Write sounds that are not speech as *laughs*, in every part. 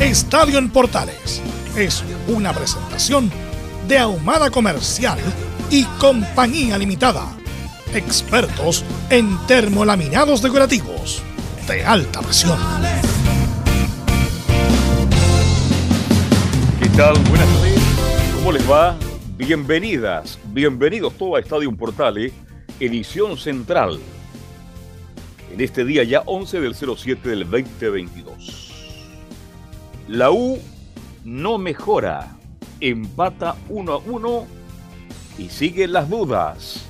Estadio en Portales es una presentación de Ahumada Comercial y Compañía Limitada. Expertos en termolaminados decorativos de alta presión. ¿Qué tal? Buenas tardes. ¿Cómo les va? Bienvenidas, bienvenidos todos a Estadio Portales, edición central. En este día ya 11 del 07 del 2022. La U no mejora, empata 1 a 1 y siguen las dudas.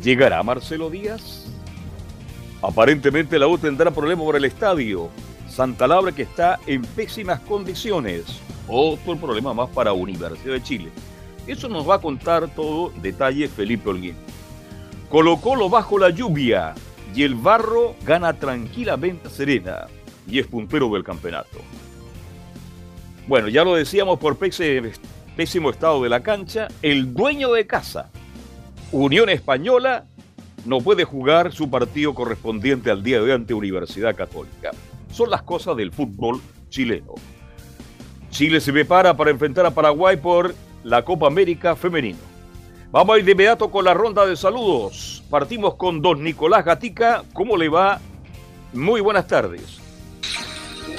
¿Llegará Marcelo Díaz? Aparentemente la U tendrá problema por el estadio. Santa Laura que está en pésimas condiciones. Otro problema más para Universidad de Chile. Eso nos va a contar todo detalle Felipe Holguín. Colocó lo bajo la lluvia y el barro gana tranquilamente Serena y es puntero del campeonato. Bueno, ya lo decíamos por pésimo estado de la cancha, el dueño de casa, Unión Española, no puede jugar su partido correspondiente al día de hoy ante Universidad Católica. Son las cosas del fútbol chileno. Chile se prepara para enfrentar a Paraguay por la Copa América Femenino. Vamos a ir de inmediato con la ronda de saludos. Partimos con don Nicolás Gatica. ¿Cómo le va? Muy buenas tardes.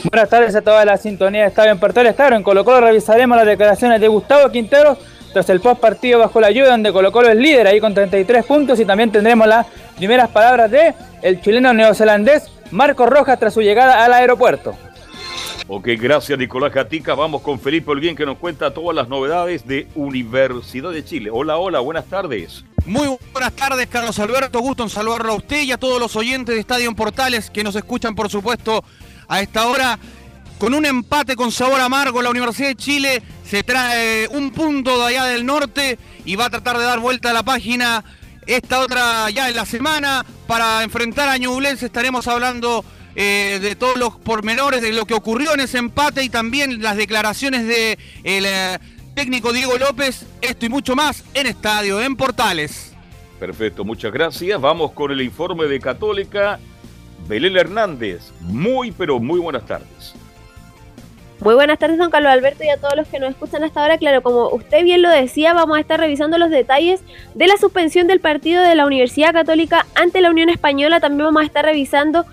Buenas tardes a toda la sintonía de Estadio en Portales. Claro, en Colo Colo revisaremos las declaraciones de Gustavo Quinteros tras el post partido bajo la lluvia donde Colo Colo es líder ahí con 33 puntos y también tendremos las primeras palabras de el chileno neozelandés Marco Rojas tras su llegada al aeropuerto. Ok, gracias Nicolás Gatica. Vamos con Felipe Olguín que nos cuenta todas las novedades de Universidad de Chile. Hola, hola, buenas tardes. Muy buenas tardes, Carlos Alberto. Gusto en saludarlo a usted y a todos los oyentes de Estadio en Portales que nos escuchan, por supuesto, a esta hora. Con un empate con sabor amargo, la Universidad de Chile se trae un punto de allá del norte y va a tratar de dar vuelta a la página esta otra ya en la semana para enfrentar a Ñublense. Estaremos hablando eh, de todos los pormenores de lo que ocurrió en ese empate y también las declaraciones de eh, técnico Diego López. Esto y mucho más en Estadio, en Portales. Perfecto, muchas gracias. Vamos con el informe de Católica Belén Hernández, muy pero muy buenas tardes. Muy buenas tardes, don Carlos Alberto, y a todos los que nos escuchan hasta ahora. Claro, como usted bien lo decía, vamos a estar revisando los detalles de la suspensión del partido de la Universidad Católica ante la Unión Española. También vamos a estar revisando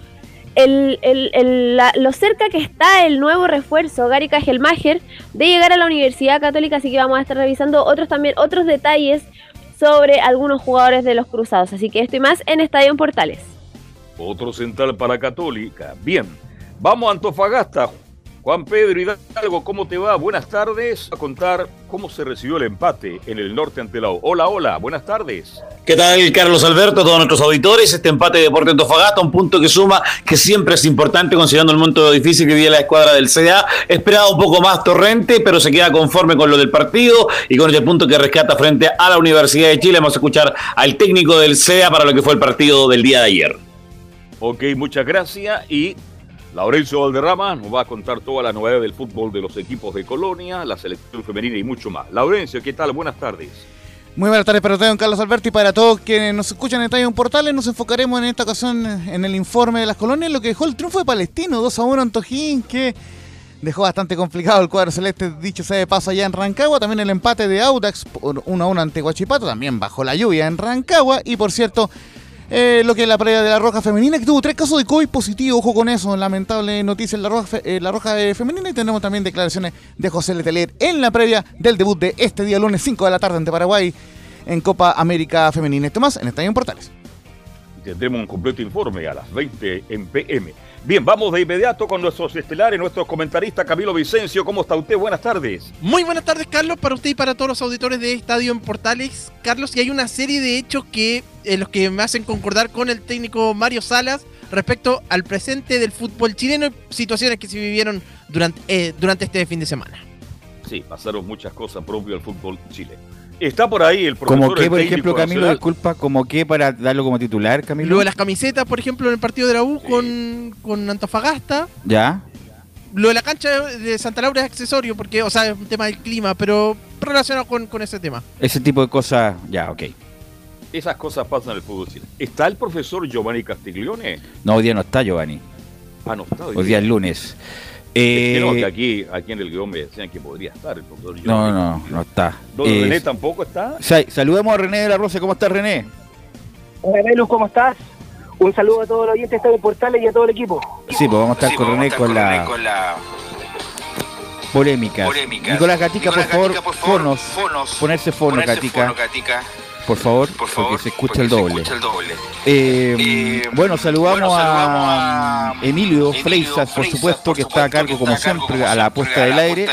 lo cerca que está el nuevo refuerzo, Gary Kajelmacher, de llegar a la Universidad Católica. Así que vamos a estar revisando otros también otros detalles sobre algunos jugadores de los Cruzados. Así que esto y más en Estadio Portales. Otro central para Católica. Bien, vamos a Antofagasta. Juan Pedro Hidalgo, ¿cómo te va? Buenas tardes. A contar cómo se recibió el empate en el norte ante la Hola, hola, buenas tardes. ¿Qué tal, Carlos Alberto, todos nuestros auditores? Este empate de Deporte Antofagasta, un punto que suma, que siempre es importante considerando el monto difícil que vive la escuadra del CDA. Esperaba un poco más torrente, pero se queda conforme con lo del partido y con ese punto que rescata frente a la Universidad de Chile. Vamos a escuchar al técnico del CDA para lo que fue el partido del día de ayer. Ok, muchas gracias. Y Laurencio Valderrama nos va a contar todas las novedades del fútbol de los equipos de Colonia, la selección femenina y mucho más. Laurencio, ¿qué tal? Buenas tardes. Muy buenas tardes para usted, don Carlos Alberto, y para todos quienes nos escuchan en Estadio Portales. Nos enfocaremos en esta ocasión en el informe de las colonias, lo que dejó el triunfo de Palestino, 2 a 1 en Tojín, que dejó bastante complicado el cuadro celeste, dicho sea de paso, allá en Rancagua. También el empate de Audax por 1 a 1 ante Guachipato, también bajo la lluvia en Rancagua. Y por cierto, eh, lo que es la previa de la Roja Femenina, que tuvo tres casos de COVID positivo, ojo con eso, lamentable noticia en la Roja, eh, la Roja eh, Femenina, y tenemos también declaraciones de José Letelier en la previa del debut de este día lunes 5 de la tarde ante Paraguay en Copa América Femenina. Esto más en Estadio Portales. Tendremos un completo informe a las 20 en PM. Bien, vamos de inmediato con nuestros estelares, nuestro comentarista Camilo Vicencio. ¿Cómo está usted? Buenas tardes. Muy buenas tardes, Carlos, para usted y para todos los auditores de Estadio en Portales. Carlos, y hay una serie de hechos que eh, los que me hacen concordar con el técnico Mario Salas respecto al presente del fútbol chileno y situaciones que se vivieron durante, eh, durante este fin de semana. Sí, pasaron muchas cosas propias al fútbol chileno. Está por ahí el profesor. Como que, por ejemplo, Camilo, nacional. disculpa, como que para darlo como titular, Camilo. Lo de las camisetas, por ejemplo, en el partido de la U con, con Antofagasta. Ya. Lo de la cancha de Santa Laura es accesorio, porque, o sea, es un tema del clima, pero relacionado con, con ese tema. Ese tipo de cosas, ya, ok. Esas cosas pasan en el fútbol. ¿Está el profesor Giovanni Castiglione? No, hoy día no está Giovanni. Ah, no está. Hoy día es lunes. Eh, que no, aquí, aquí en el guion me decían que podría estar el profesor no, Giovanni. no, no está. Don Eh, René tampoco está. sa- saludemos a René de la Rosa. ¿Cómo estás, René? Hola, Velus, ¿cómo estás? Un saludo a todos los oyentes de Portales y a todo el equipo. Sí, pues vamos a estar con René con, la polémica. Nicolás Gatica, por favor, fonos. Ponerse fono, Gatica. Por favor, porque se escucha el doble. Eh, bueno, saludamos, a Emilio Freisas, por supuesto, que está a cargo, como siempre, a la puesta del aire.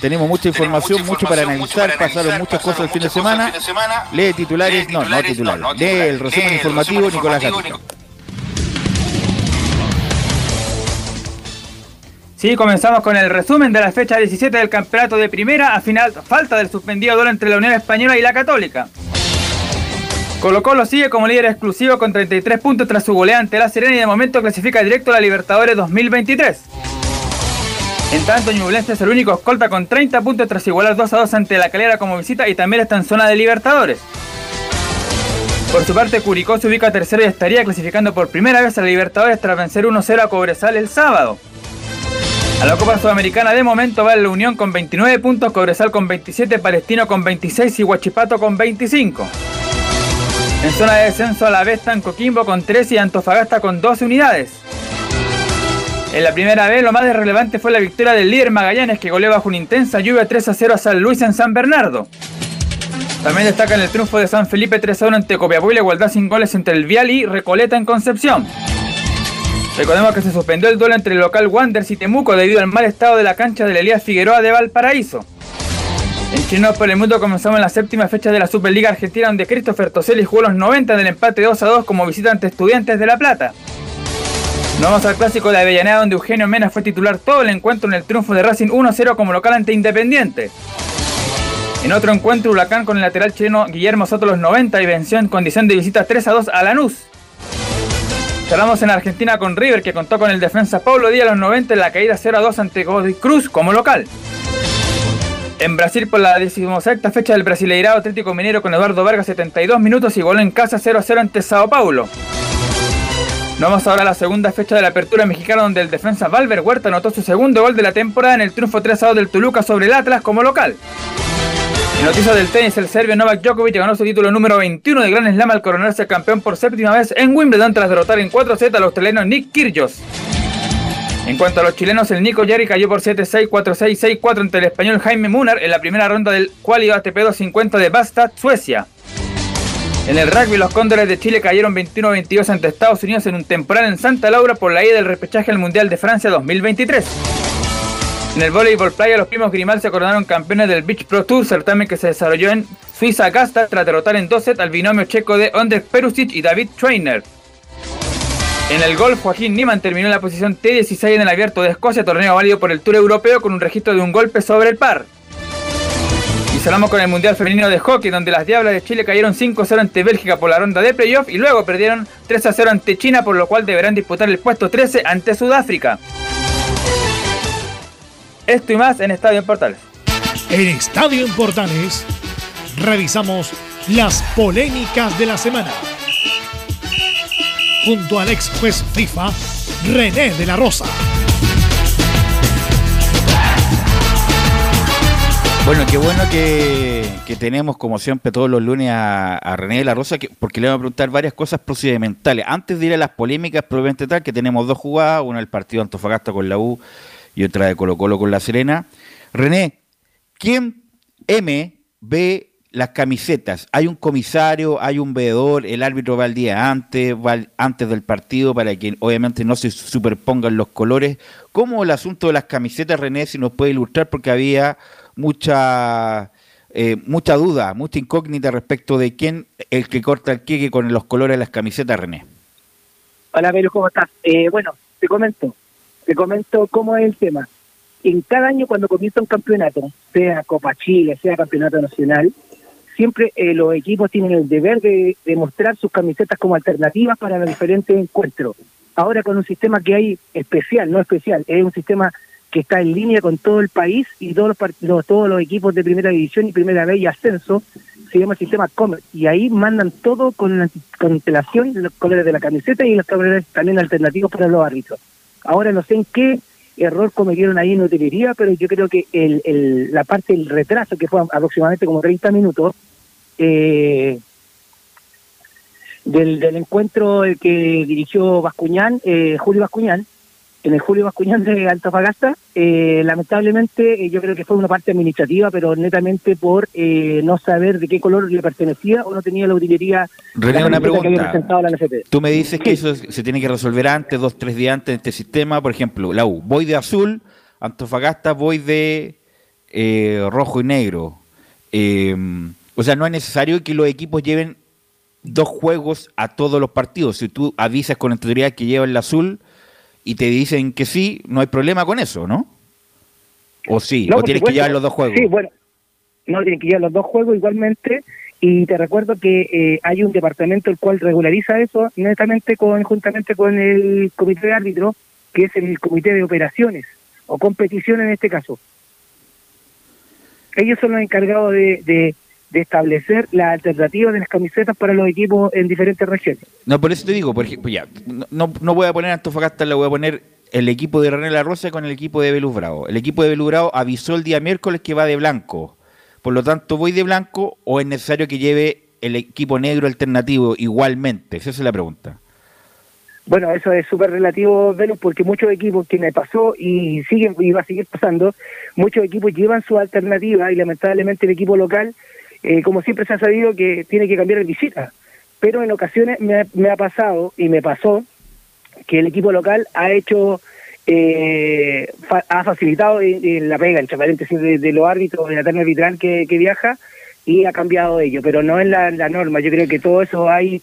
Tenemos mucha información, mucho para analizar. Pasaron muchas cosas el fin de semana. Lee titulares, no, no titulares. Lee el resumen informativo, Nicolás Gatica. Sí, comenzamos con el resumen de la fecha 17 del campeonato de primera a final falta del suspendido duelo entre la Unión Española y la Católica. Colo Colo sigue como líder exclusivo con 33 puntos tras su goleada ante la Serena y de momento clasifica directo a la Libertadores 2023. En tanto, Ñublense es el único escolta con 30 puntos tras igualar 2 a 2 ante la Calera como visita y también está en zona de Libertadores. Por su parte, Curicó se ubica tercero y estaría clasificando por primera vez a la Libertadores tras vencer 1-0 a Cobresal el sábado. A la Copa Sudamericana de momento va la Unión con 29 puntos, Cobresal con 27, Palestino con 26 y Huachipato con 25. En zona de descenso a la vez están Coquimbo con 13 y Antofagasta con 12 unidades. En la primera vez lo más relevante fue la victoria del líder Magallanes que goleó bajo una intensa lluvia 3 a 0 a San Luis en San Bernardo. También destacan el triunfo de San Felipe 3 a 1 ante Copiapó y la igualdad sin goles entre el Vial y Recoleta en Concepción. Recordemos que se suspendió el duelo entre el local Wanderers y Temuco debido al mal estado de la cancha de la Elías Figueroa de Valparaíso. En Chino por el Mundo comenzamos en la séptima fecha de la Superliga Argentina donde Christopher Toselli jugó los 90 del empate 2 a 2 como visitante Estudiantes de La Plata. Nos vamos al clásico de Avellaneda donde Eugenio Mena fue titular todo el encuentro en el triunfo de Racing 1-0 como local ante Independiente. En otro encuentro Huracán con el lateral chileno Guillermo Soto los 90 y venció en condición de visita 3 a 2 a Lanús. Cerramos en Argentina con River que contó con el defensa Pablo Díaz los 90 en la caída 0 a 2 ante Godoy Cruz como local. En Brasil por la decimosexta fecha del Brasileirado Atlético Minero con Eduardo Vargas 72 minutos y goló en casa 0 a 0 ante Sao Paulo. Nos vamos ahora a la segunda fecha de la apertura mexicana donde el defensa Valver Huerta anotó su segundo gol de la temporada en el triunfo 3 a 2 del Toluca sobre el Atlas como local. En noticias del tenis, el serbio Novak Djokovic ganó su título número 21 de Grand Slam al coronarse campeón por séptima vez en Wimbledon tras derrotar en 4 sets al australiano Nick Kyrgios. En cuanto a los chilenos, el Nico Yari cayó por 7-6, 4-6, 6-4 ante el español Jaime Munar en la primera ronda del Quali ATP 250 de Bastad, Suecia. En el rugby, los Cóndores de Chile cayeron 21-22 ante Estados Unidos en un temporal en Santa Laura por la ida del repechaje al Mundial de Francia 2023. En el voleibol playa, los primos Grimal se coronaron campeones del Beach Pro Tour, certamen que se desarrolló en Suiza Gasta tras derrotar en 2 sets al binomio checo de Ondrej Perusic y David Trainer. En el golf, Joaquín Niemann terminó en la posición T16 en el Abierto de Escocia, torneo válido por el Tour Europeo con un registro de un golpe sobre el par. Y cerramos con el Mundial Femenino de Hockey, donde las Diablas de Chile cayeron 5-0 ante Bélgica por la ronda de playoff y luego perdieron 3-0 ante China, por lo cual deberán disputar el puesto 13 ante Sudáfrica. Esto y más en Estadio en Portales. En Estadio en Portales revisamos las polémicas de la semana. Junto al ex juez FIFA, René de la Rosa. Bueno, qué bueno que, que tenemos, como siempre, todos los lunes a, René de la Rosa, que, porque le vamos a preguntar varias cosas procedimentales. Antes de ir a las polémicas probablemente tal, que tenemos dos jugadas, una del partido Antofagasta con la U y otra de Colo Colo con la Serena. René, ¿quién M ve las camisetas? ¿Hay un comisario, hay un veedor, el árbitro va el día antes, va antes del partido para que obviamente no se superpongan los colores? ¿Cómo el asunto de las camisetas, René, si nos puede ilustrar? Porque había mucha eh, mucha duda, mucha incógnita respecto de quién el que corta el queque con los colores de las camisetas, René. Hola, Pedro, ¿cómo estás? Eh, bueno, te comento, te comento cómo es el tema. En cada año cuando comienza un campeonato, sea Copa Chile, sea Campeonato Nacional, siempre eh, los equipos tienen el deber de, de mostrar sus camisetas como alternativas para los diferentes encuentros. Ahora con un sistema que hay especial, no especial, es un sistema que está en línea con todo el país y todos los, todos los equipos de primera división y primera vez y ascenso, se llama sistema Comer, y ahí mandan todo con la constelación los colores de la camiseta y los colores también alternativos para los árbitros. Ahora no sé en qué error cometieron ahí en utilería, pero yo creo que el, el, la parte del retraso, que fue aproximadamente como 30 minutos, eh, del, del encuentro que dirigió Bascuñán, eh, Julio Bascuñán, en el Julio Bascuñán de Antofagasta. Eh, lamentablemente, eh, yo creo que fue una parte administrativa, pero netamente por eh, no saber de qué color le pertenecía o no tenía la utilería René, una pregunta. Tú me dices que eso se tiene que resolver antes, dos, tres días antes de este sistema. Por ejemplo, la U, voy de azul, Antofagasta voy de rojo y negro. o sea, no es necesario que los equipos lleven dos juegos a todos los partidos. Si tú avisas con anterioridad que lleva el azul y te dicen que sí, no hay problema con eso, ¿no? ¿O sí? ¿O tienes que llevar los dos juegos? Sí, bueno, no, tienen que llevar los dos juegos igualmente. Y te recuerdo que eh, hay un departamento el cual regulariza eso netamente con, juntamente con el comité de árbitro, que es el comité de operaciones o competición en este caso. Ellos son los encargados de de establecer la alternativa de las camisetas para los equipos en diferentes regiones. No, por eso te digo, por ejemplo, ya, no, no voy a poner Antofagasta, le voy a poner el equipo de René La Rosa con el equipo de Belus Bravo. El equipo de Belus Bravo avisó el día miércoles que va de blanco. Por lo tanto, ¿voy de blanco o es necesario que lleve el equipo negro alternativo igualmente? Esa es la pregunta. Bueno, eso es súper relativo, Velus, porque muchos equipos que me pasó y siguen y va a seguir pasando, muchos equipos llevan su alternativa y lamentablemente el equipo local eh, como siempre se ha sabido que tiene que cambiar el visita. Pero en ocasiones me ha, pasado y me pasó que el equipo local ha hecho, eh, ha facilitado la pega, entre paréntesis, de, los árbitros, de la terna arbitral que, viaja y ha cambiado ello, pero no es la, norma. Yo creo que todo eso hay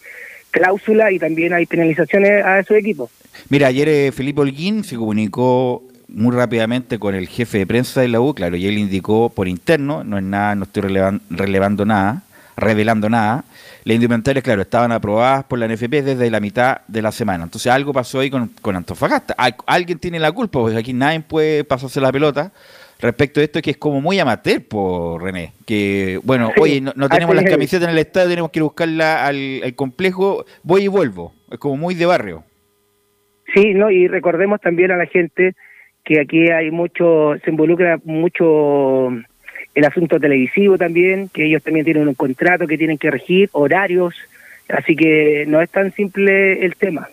cláusula y también hay penalizaciones a esos equipos. Mira, ayer eh, Felipe Holguín se comunicó muy rápidamente con el jefe de prensa de la U, claro, y él indicó por interno, no es nada, no estoy relevando nada, revelando nada. Las indumentarias, claro, estaban aprobadas por la NFP desde la mitad de la semana. Entonces algo pasó ahí con, Antofagasta. alguien tiene la culpa, porque aquí nadie puede pasarse la pelota respecto a esto que es como muy amateur, por René. Que, bueno, oye, no, tenemos las camisetas en el estadio, tenemos que ir a buscarla al, al complejo, voy y vuelvo. Es como muy de barrio. Sí, no, y recordemos también a la gente que aquí hay mucho, se involucra mucho el asunto televisivo también, que ellos también tienen un contrato que tienen que regir, horarios, así que no es tan simple el tema.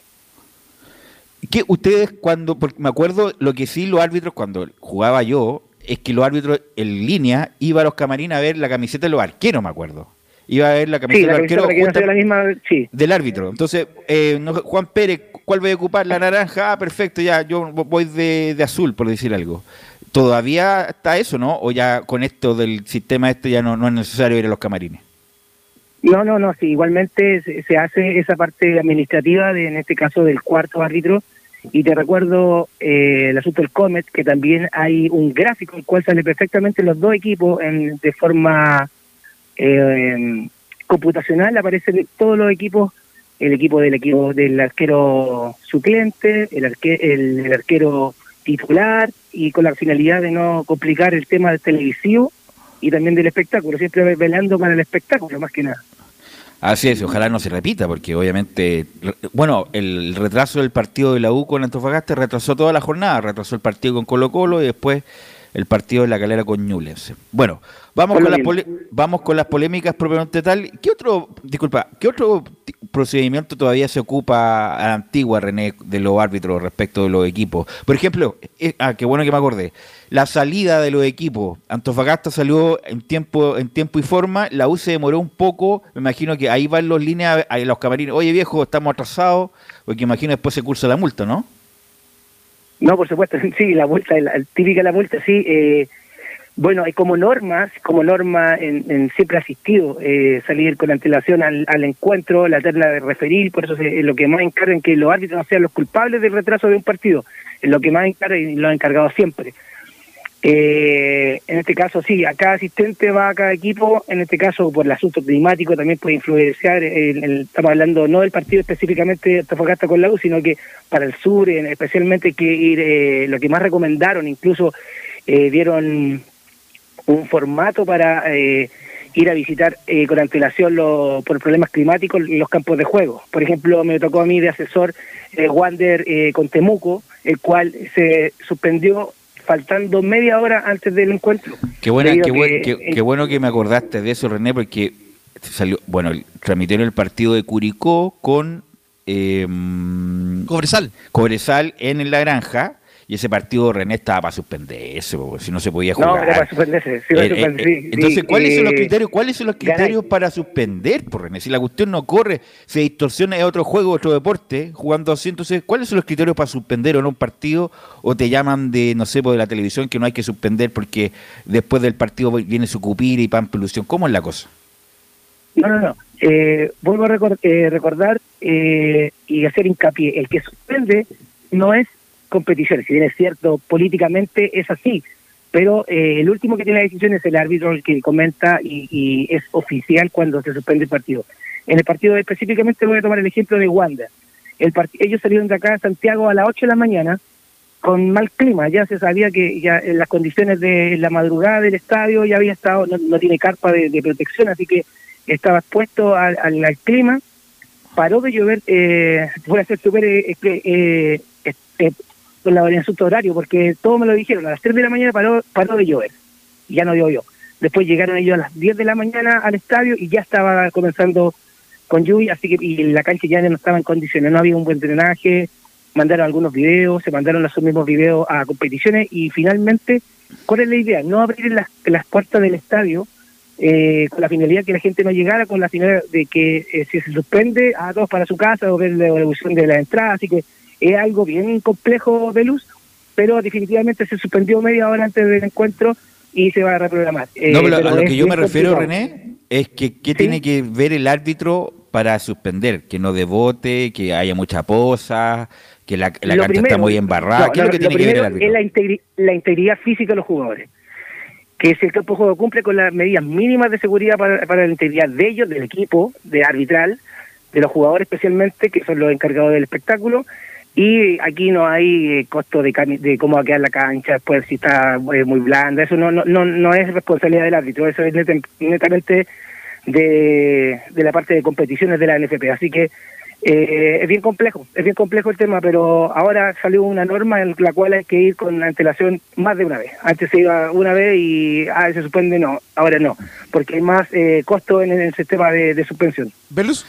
Que ustedes cuando, porque me acuerdo lo que sí los árbitros cuando jugaba yo, es que los árbitros en línea iban a los camarines a ver la camiseta de los arqueros, me acuerdo. Iba a ver la camiseta del arquero del árbitro. Entonces, eh, Juan Pérez ¿Cuál voy a ocupar? La naranja. Ah, perfecto, ya, yo voy de, azul, por decir algo. ¿Todavía está eso, no? ¿O ya con esto del sistema este ya no, es necesario ir a los camarines? No, no, no, sí, igualmente se, hace esa parte administrativa, de, en este caso del cuarto árbitro, y te recuerdo eh, el asunto del Comet, que también hay un gráfico en el cual sale perfectamente los dos equipos en, de forma eh, computacional, aparecen todos los equipos el equipo del equipo del arquero suplente, el, el, arquero titular y con la finalidad de no complicar el tema del televisivo y también del espectáculo, siempre velando para el espectáculo más que nada. Así es, ojalá no se repita, porque obviamente, bueno, el retraso del partido de la U con Antofagasta retrasó toda la jornada, retrasó el partido con Colo Colo y después el partido de la calera con Ñublense. Bueno, vamos con, las vamos con las polémicas propiamente tal. ¿Qué otro, disculpa, qué otro procedimiento todavía se ocupa a la antigua, René, de los árbitros respecto de los equipos? Por ejemplo, eh, ah, qué bueno que me acordé, la salida de los equipos. Antofagasta salió en tiempo, en tiempo y forma, la U se demoró un poco, me imagino que ahí van los líneas, los camarines, oye viejo, estamos atrasados, porque imagino después se cursa la multa, ¿no? No, por supuesto, *laughs* sí, la multa, la, típica la multa, sí. Eh, bueno, hay como normas, como norma en, siempre asistido, eh, salir con antelación al, encuentro, la terna de referir, por eso es lo que más encargan que los árbitros no sean los culpables del retraso de un partido, es lo que más encargan y lo han encargado siempre. Eh, en este caso, sí, a cada asistente va a cada equipo, en este caso por el asunto climático también puede influenciar, estamos hablando no del partido específicamente de Antofagasta con la U, sino que para el sur, especialmente que ir, eh, lo que más recomendaron, incluso eh, dieron un formato para eh, ir a visitar con antelación lo, por problemas climáticos los campos de juego. Por ejemplo, me tocó a mí de asesor Wander con Temuco, el cual se suspendió faltando media hora antes del encuentro. Qué, buena, qué, bueno que me acordaste de eso, René, porque salió, bueno, transmitieron el partido de Curicó con eh, Cobresal. Cobresal en La Granja y ese partido René estaba para suspenderse, si no se podía jugar. No, era para suspenderse. Sí, eh, eh, entonces, ¿cuáles son los criterios? ¿Cuáles son los criterios para suspender, por René? Si la cuestión no corre, se distorsiona es otro juego, otro deporte, jugando así, entonces, ¿cuáles son los criterios para suspender o no un partido? O te llaman de, no sé, por de la televisión que no hay que suspender porque después del partido viene su cupir y Pampelusión. ¿Cómo es la cosa? No, no, no. Eh, vuelvo a recordar y hacer hincapié. El que suspende no es competiciones. Si bien es cierto, políticamente es así, pero eh, el último que tiene la decisión es el árbitro el que comenta y, es oficial cuando se suspende el partido. En el partido específicamente voy a tomar el ejemplo de Wanda. El ellos salieron de acá a Santiago a las 8 de la mañana con mal clima, ya se sabía que ya en las condiciones de la madrugada del estadio ya había estado, no, tiene carpa de, protección, así que estaba expuesto al, clima, paró de llover, eh, fue a ser súper eh, eh, eh con la variación de horario, porque todos me lo dijeron, a las 3 de la mañana paró, paró de llover, y ya no llovió. Después llegaron ellos a las 10 de la mañana al estadio y ya estaba comenzando con lluvia, así que y la cancha ya no estaba en condiciones, no había un buen drenaje, mandaron algunos videos, se mandaron esos mismos videos a competiciones y finalmente, ¿cuál es la idea? No abrir las, las puertas del estadio eh, con la finalidad que la gente no llegara, con la finalidad de que eh, si se suspende, a todos para su casa o ver la evolución de la entrada, así que es algo bien complejo de luz, pero definitivamente se suspendió media hora antes del encuentro y se va a reprogramar. no, pero, eh, a lo que yo me refiero, René, es que ¿qué tiene que ver el árbitro para suspender? Que no debote, que haya mucha posa, que la, la cancha está muy embarrada. ¿Qué es lo que tiene que ver el árbitro? Es la, la integridad física de los jugadores que si el campo de juego cumple con las medidas mínimas de seguridad para, para la integridad de ellos, del equipo, de arbitral, de los jugadores especialmente, que son los encargados del espectáculo, y aquí no hay eh, costo de, de cómo va a quedar la cancha después si está eh, muy blanda, eso no, no, no, es responsabilidad del árbitro, eso es netamente de, de la parte de competiciones de la NFP, así que eh, es bien complejo, es bien complejo el tema, pero ahora salió una norma en la cual hay que ir con antelación más de una vez. Antes se iba una vez y ah, se suspende, no, ahora no, porque hay más costo en, el sistema de, de suspensión. ¿Velus?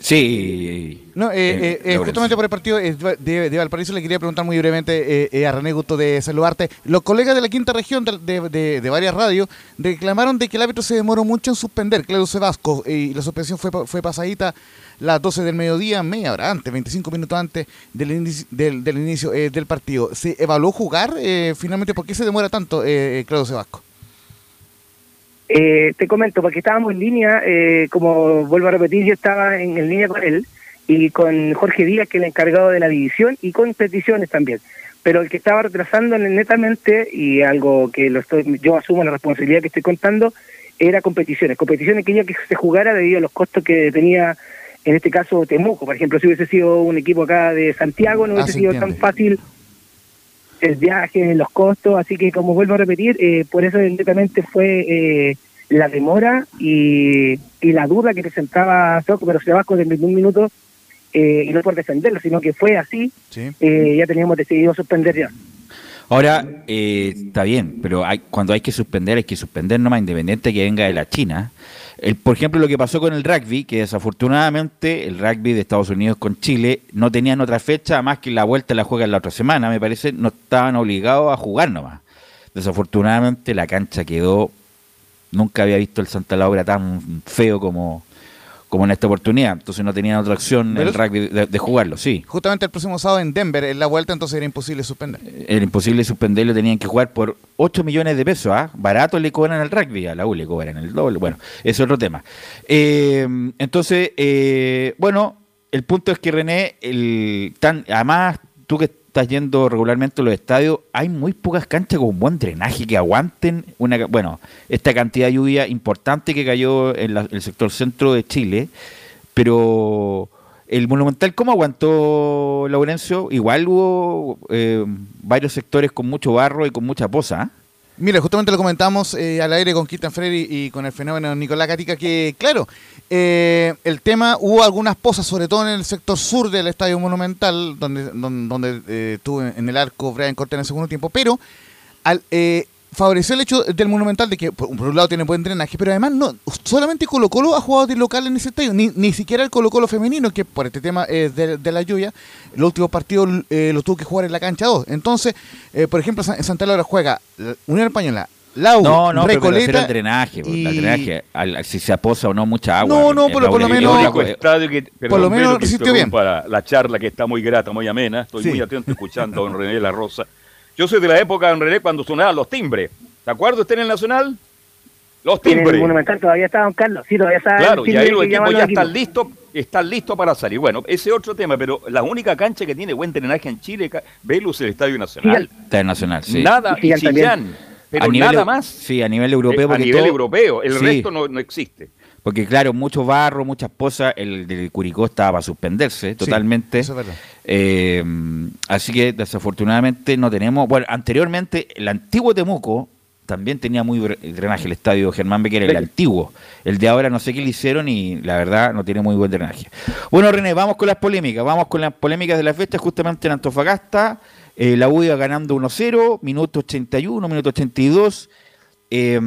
Sí. No, eh, eh, eh justamente por el partido de, de, Valparaíso le quería preguntar muy brevemente eh, a René Gusto de saludarte. Los colegas de la quinta región de, varias radios reclamaron de que el árbitro se demoró mucho en suspender, Claudio Sebasco, y la suspensión fue, fue pasadita las 12 del mediodía, media hora antes, 25 minutos antes del inicio del, del, inicio, del partido. ¿Se evaluó jugar finalmente? ¿Por qué se demora tanto, Claudio Sebasco? Eh, te comento, porque estábamos en línea, eh, como vuelvo a repetir, yo estaba en, línea con él y con Jorge Díaz, que es el encargado de la división, y con peticiones también. Pero el que estaba retrasando netamente, y algo que lo estoy, yo asumo la responsabilidad que estoy contando, era competiciones. Competiciones que quería que se jugara debido a los costos que tenía, en este caso, Temuco. Por ejemplo, si hubiese sido un equipo acá de Santiago, no hubiese sido tan fácil el viaje, los costos, así que como vuelvo a repetir, eh, por eso netamente fue eh, la demora y, y, la duda que presentaba Soco, pero se bajó desde un minuto, eh, y no por defenderlo, sino que fue así, ya teníamos decidido suspender ya. Ahora, eh, está bien, pero hay, cuando hay que suspender, hay que suspender nomás, independiente que venga de la China. El, por ejemplo, lo que pasó con el rugby, que desafortunadamente el rugby de Estados Unidos con Chile no tenían otra fecha más que la vuelta la juegan la otra semana, me parece, no estaban obligados a jugar nomás. Desafortunadamente la cancha quedó, nunca había visto el Santa Laura tan feo como, como en esta oportunidad. Entonces no tenían otra opción el rugby de, jugarlo, sí. Justamente el próximo sábado en Denver, en la vuelta, entonces era imposible suspender. Era imposible suspenderlo, tenían que jugar por 8 millones de pesos, ¿ah? Barato le cobran al rugby, a la U le cobran el doble. Bueno, es otro tema. Eh, entonces, eh, bueno, el punto es que René, el, tan, además, tú que estás yendo regularmente a los estadios, hay muy pocas canchas con buen drenaje que aguanten una bueno, esta cantidad de lluvia importante que cayó en, el sector centro de Chile, pero el Monumental, ¿cómo aguantó Laurencio? Igual hubo eh, varios sectores con mucho barro y con mucha poza. ¿ah? Mira, justamente lo comentamos eh, al aire con Kirtan Freire y, con el fenómeno Nicolás Catica, que claro, eh, el tema, hubo algunas pozas, sobre todo en el sector sur del Estadio Monumental, donde, donde, eh, estuvo en el arco Brian Cortés en el segundo tiempo, pero al, favoreció el hecho del Monumental de que, por un lado, tiene buen drenaje, pero además no solamente Colo Colo ha jugado de local en ese estadio, ni, ni siquiera el Colo Colo femenino, que por este tema eh, de, la lluvia, el último partido eh, lo tuvo que jugar en la cancha 2. Entonces, eh, por ejemplo, en Santa Laura juega Unión Española, Lau, no, no, Recoleta. Pero el drenaje, y... el drenaje si se aposa o no mucha agua. No, no, por, lo menos. por lo menos resistió bien. Para la charla que está muy grata, muy amena. Estoy muy atento escuchando a don René La Rosa. Yo soy de la época, en René, cuando sonaban los timbres. ¿De acuerdo usted en el Nacional? Los timbres. En el Monumental todavía está Don Carlos. Sí, todavía está claro, y ahí los equipos ya están listos, están listos para salir. Bueno, ese otro tema, pero la única cancha que tiene buen drenaje en Chile, Velus, el Estadio Nacional. Estadio Nacional, sí. Nada, y, Chillán, pero nada más. Sí, a nivel europeo. Eh, a nivel europeo, el resto no, no existe. Porque claro, mucho barro, muchas pozas, el de Curicó estaba para suspenderse totalmente. eso es verdad. Eh, así que desafortunadamente no tenemos, bueno, anteriormente el antiguo Temuco también tenía muy drenaje el estadio Germán Becker, el antiguo. El de ahora no sé qué le hicieron y la verdad no tiene muy buen drenaje. Bueno, René, vamos con las polémicas. Vamos con las polémicas de la fecha, justamente en Antofagasta. Eh, la U ganando 1-0, minuto 81, minuto 82. Eh,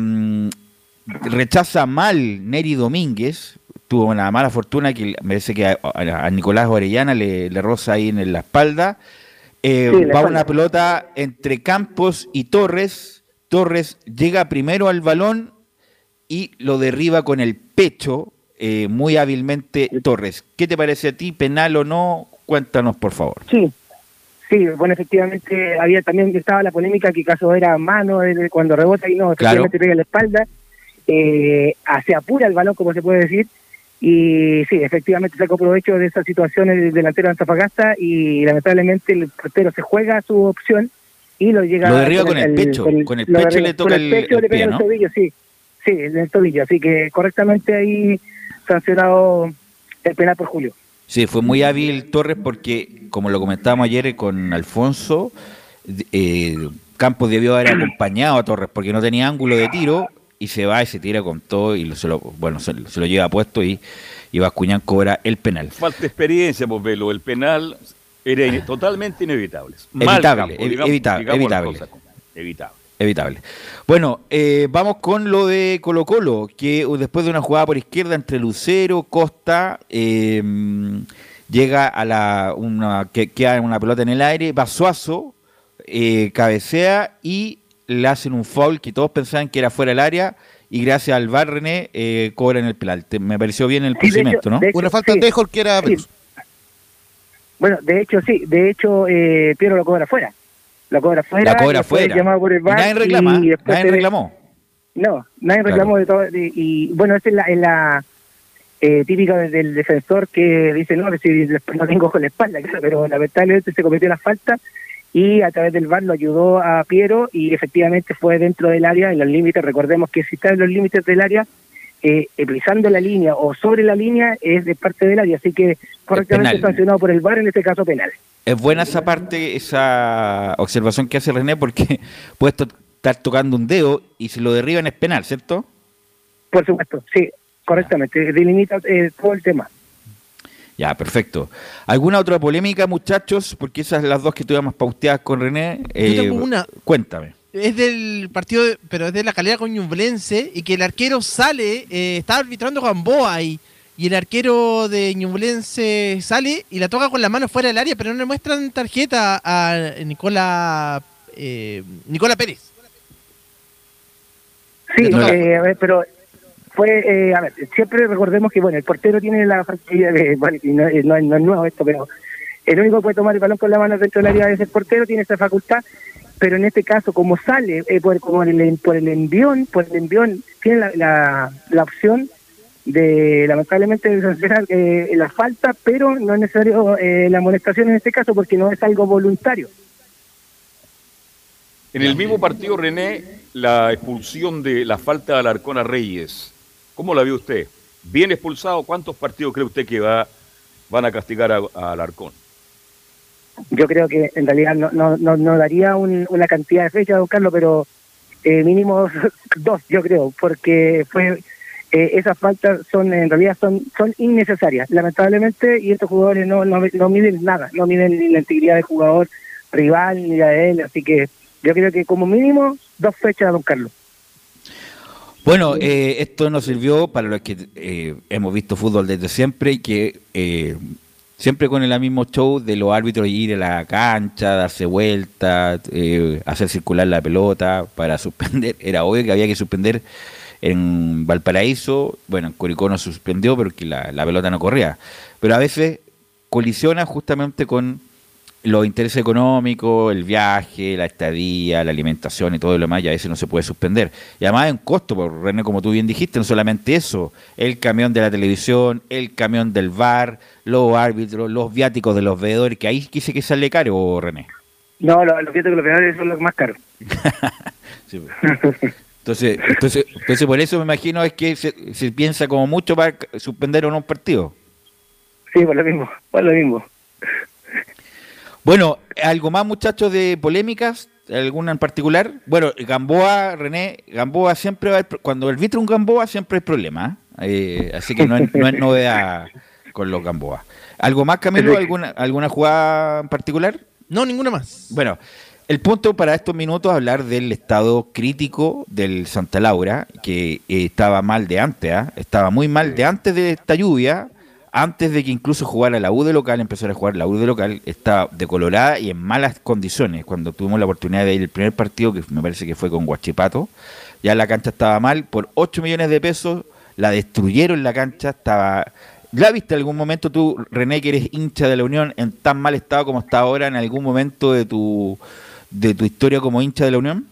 rechaza mal Neri Domínguez, tuvo una mala fortuna que me parece que a, Nicolás Orellana le, le, roza ahí en la espalda. Eh, va una pelota entre Campos y Torres. Torres llega primero al balón y lo derriba con el pecho eh, muy hábilmente Torres. ¿Qué te parece a ti, penal o no? Cuéntanos, por favor. Sí, sí, bueno, efectivamente había también estaba la polémica que caso era mano cuando rebota y no, efectivamente pega la espalda eh, se apura el balón, como se puede decir, y sí, efectivamente sacó provecho de esa situación el delantero de Antofagasta y lamentablemente el portero se juega su opción y lo llega lo derriba con el, pecho, con el pecho le toca el, pecho le pega el tobillo, sí, sí, en el tobillo, así que correctamente ahí sancionado el penal por Julio. Sí, fue muy hábil Torres porque, como lo comentábamos ayer con Alfonso, eh, Campos debió haber acompañado a Torres porque no tenía ángulo de tiro y se va y se tira con todo y se lo, bueno, se, lo lleva puesto y, y Bascuñán cobra el penal. Falta experiencia, pues Velo, el penal era totalmente inevitable. Evitable, evitable, evitable. Evitable. Bueno, eh, vamos con lo de Colo Colo, que después de una jugada por izquierda entre Lucero, Costa, em, llega a la una que queda una pelota en el aire, va Suazo, eh, cabecea y le hacen un foul que todos pensaban que era fuera del área y gracias al VAR René eh, cobran el penal. me pareció bien el procedimiento, ¿no? Una falta de que era Bueno, de hecho sí, de hecho eh, Piero lo cobra fuera. Lo cobra fuera. La cobra fuera. nadie reclama, nadie reclamó. No, nadie reclamó de todo. y bueno, esa es la, es la eh, típica del defensor que dice, no, si no tengo con la espalda, claro, pero lamentablemente se cometió la falta y a través del VAR lo ayudó a Piero y efectivamente fue dentro del área, en los límites, recordemos que si está en los límites del área, eh, pisando la línea o sobre la línea es de parte del área, así que correctamente sancionado por el VAR, en este caso penal. Es buena esa parte, esa observación que hace René, porque *laughs* puede estar tocando un dedo y si lo derriban es penal, ¿cierto? Por supuesto, sí, correctamente, delimita eh, todo el tema. Ya, perfecto. ¿Alguna otra polémica, muchachos? Porque esas son las dos que tuvimos pauteadas con René. Yo tengo Eh, una. Cuéntame. Es del partido, de- pero es de la calidad con Ñublense y que el arquero sale, eh, está arbitrando Gamboa ahí. Y el arquero de Ñublense sale y la toca con la mano fuera del área, pero no le muestran tarjeta a Nicola, eh, Nicola Pérez. Sí, eh, a ver, pero fue, eh, a ver, siempre recordemos que, bueno, el portero tiene la facilidad de, *laughs* eh, no es- nuevo esto, pero el único que puede tomar el balón con la mano dentro del área es el portero, tiene esa facultad, pero en este caso, como sale eh, por, como el, por el envión, por el envión, tiene la, la, la opción de, lamentablemente, de eh, la falta, pero no es necesario eh, la amonestación en este caso porque no es algo voluntario. En el mismo partido, René, la expulsión de la falta de Alarcón a Reyes. ¿Cómo la vio usted? ¿Bien expulsado? ¿Cuántos partidos cree usted que va, van a castigar a, a Alarcón? Yo creo que en realidad no, no, no, no daría un- una cantidad de fechas, don Carlos, pero eh, mínimo *laughs* dos, yo creo, porque fue eh, esas faltas son en realidad son son innecesarias, lamentablemente, y estos jugadores no, no, no miden nada, no miden ni la integridad del jugador rival ni la de él, así que yo creo que como mínimo dos fechas, don Carlos. Bueno, eh, esto nos sirvió para los que eh, hemos visto fútbol desde siempre y que eh, siempre con el mismo show de los árbitros ir a la cancha, darse vuelta, eh, hacer circular la pelota para suspender. Era obvio que había que suspender en Valparaíso. Bueno, en Curicó no suspendió porque la, la pelota no corría. Pero a veces colisiona justamente con los intereses económicos, el viaje, la estadía, la alimentación y todo lo demás, y a veces no se puede suspender. Y además hay un costo, por René, como tú bien dijiste, no solamente eso, el camión de la televisión, el camión del bar, los árbitros, los viáticos de los veedores, que ahí quise que sale caro, René. No, lo, lo cierto es que los penales son los más caros. *laughs* Sí, pues. Entonces, entonces, entonces por eso me imagino es que se, se piensa como mucho para suspender o no un partido. Sí, por lo mismo, por lo mismo. Bueno, ¿algo más muchachos de polémicas? ¿Alguna en particular? Bueno, Gamboa, René, Gamboa siempre va a haber- cuando arbitra un Gamboa siempre hay problema, ¿eh? Eh, así que no es, no es novedad con los Gamboa. ¿Algo más, Camilo? ¿Alguna, ¿Alguna jugada en particular? No, ninguna más. Bueno, el punto para estos minutos es hablar del estado crítico del Santa Laura, que eh, estaba mal de antes, ¿ah? estaba muy mal de antes de esta lluvia, antes de que incluso jugara la U de local, empezara a jugar la U de local, estaba decolorada y en malas condiciones. Cuando tuvimos la oportunidad de ir el primer partido, que me parece que fue con Guachipato, ya la cancha estaba mal, por 8 millones de pesos la destruyeron la cancha, estaba... ¿La viste algún momento tú, René, que eres hincha de la Unión, en tan mal estado como está ahora, en algún momento de tu, de tu historia como hincha de la Unión?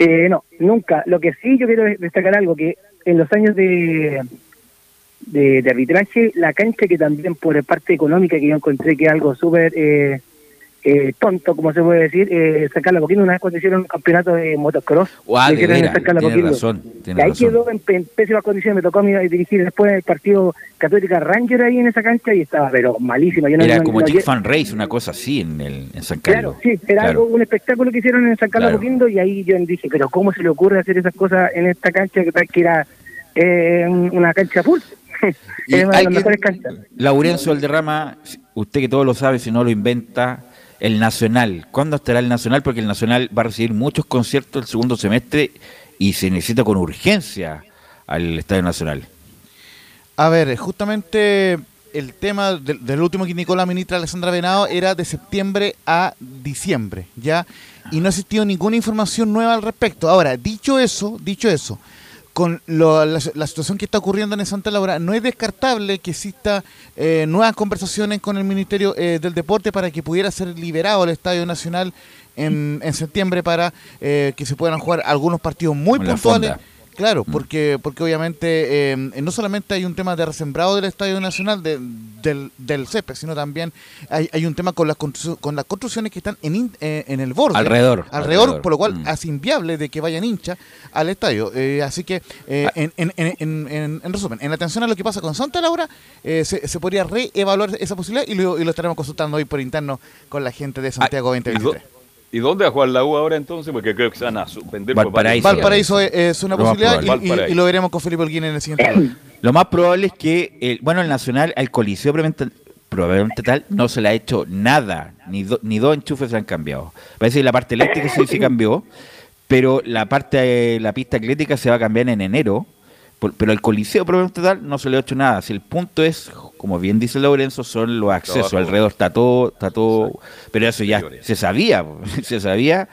Eh, no, nunca. Lo que sí yo quiero destacar algo, que en los años de, de, de arbitraje, la cancha que también por parte económica que yo encontré que es algo súper eh, eh, tonto, como se puede decir, eh, San Carlos Apoquindo, una vez cuando hicieron un campeonato de motocross, lo de tienes Apoquindo. razón, Y tienes ahí razón. quedó en, pésimas condiciones, me tocó a mí dirigir después el partido Católica Ranger ahí en esa cancha y estaba pero malísima. Yo no- Era no- como no- Fan Race, una cosa así en, el, en San Carlos. Claro, sí, era Claro. algo, un espectáculo que hicieron en San Carlos Claro. Apoquindo y ahí yo dije, pero ¿cómo se le ocurre hacer esas cosas en esta cancha que, que era eh, una cancha full? *laughs* Y es una de las alguien- mejores canchas. Laurencio Valderrama, usted que todo lo sabe, si no lo inventa, el Nacional. ¿Cuándo estará el Nacional? Porque el Nacional va a recibir muchos conciertos el segundo semestre y se necesita con urgencia al Estadio Nacional. A ver, justamente el tema del, del último que Nicolás ministra Alessandra Venado era de septiembre a diciembre, ¿ya? Y no ha existido ninguna información nueva al respecto. Ahora, dicho eso, dicho eso, con lo- la, la situación que está ocurriendo en Santa Laura, no es descartable que exista eh, nuevas conversaciones con el Ministerio eh, del Deporte para que pudiera ser liberado el Estadio Nacional en, en septiembre para eh, que se puedan jugar algunos partidos muy puntuales. Claro, porque porque obviamente eh, no solamente hay un tema de resembrado del Estadio Nacional de- del, del césped, sino también hay, hay un tema con las con las construcciones que están en, eh, en el borde. Alrededor, Alrededor, alrededor. por lo cual Mm. hace inviable de que vayan hinchas al estadio. Eh, así que, eh, en, en, en, en- en- en resumen, en atención a lo que pasa con Santa Laura, eh, se, se podría reevaluar esa posibilidad y lo, y lo estaremos consultando hoy por interno con la gente de Santiago ¿Y, dó- 2023. Y dónde va a jugar la U ahora entonces? Porque creo que se van a suspender. por Valparaíso. Valparaíso es, es una Lo posibilidad y- y, Valparaíso. y lo veremos con Felipe Olguín en el siguiente. Lo más probable es que, el, bueno, el Nacional al Coliseo probablemente, tal no se le ha hecho nada, ni, ni dos enchufes se han cambiado. Parece que la parte eléctrica sí se cambió, pero la parte de la pista atlética se va a cambiar en enero pero el Coliseo probablemente tal no se le ha hecho nada. Si el punto es, como bien dice Lorenzo, son los accesos. Alrededor está todo, está todo. Pero eso ya se sabía, *laughs* se sabía.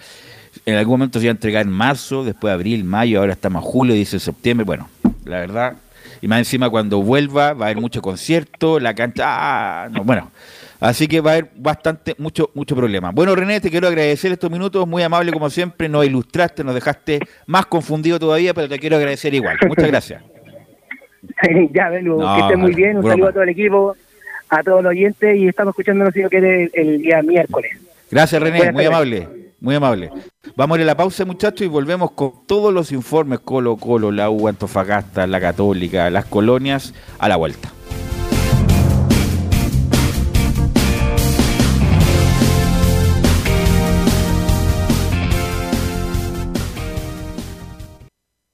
En algún momento se iba a entregar en marzo, después abril, mayo, ahora estamos en julio, dice septiembre. Bueno, la verdad. Y más encima cuando vuelva va a haber mucho concierto, la cancha. Ah, no, bueno, Así que va a haber bastante, mucho, mucho problema. Bueno, René, te quiero agradecer estos minutos, muy amable como siempre, nos ilustraste, nos dejaste más confundido todavía, pero te quiero agradecer igual. Muchas gracias. *laughs* ya, Belu, que estés muy bien, un saludo a todo el equipo, a todos los oyentes y estamos escuchándonos que es el día miércoles. Gracias, René, muy amable. Muy amable. Vamos a ir a la pausa, muchachos, y volvemos con todos los informes Colo Colo, la U, Antofagasta, la Católica, las colonias, a la vuelta.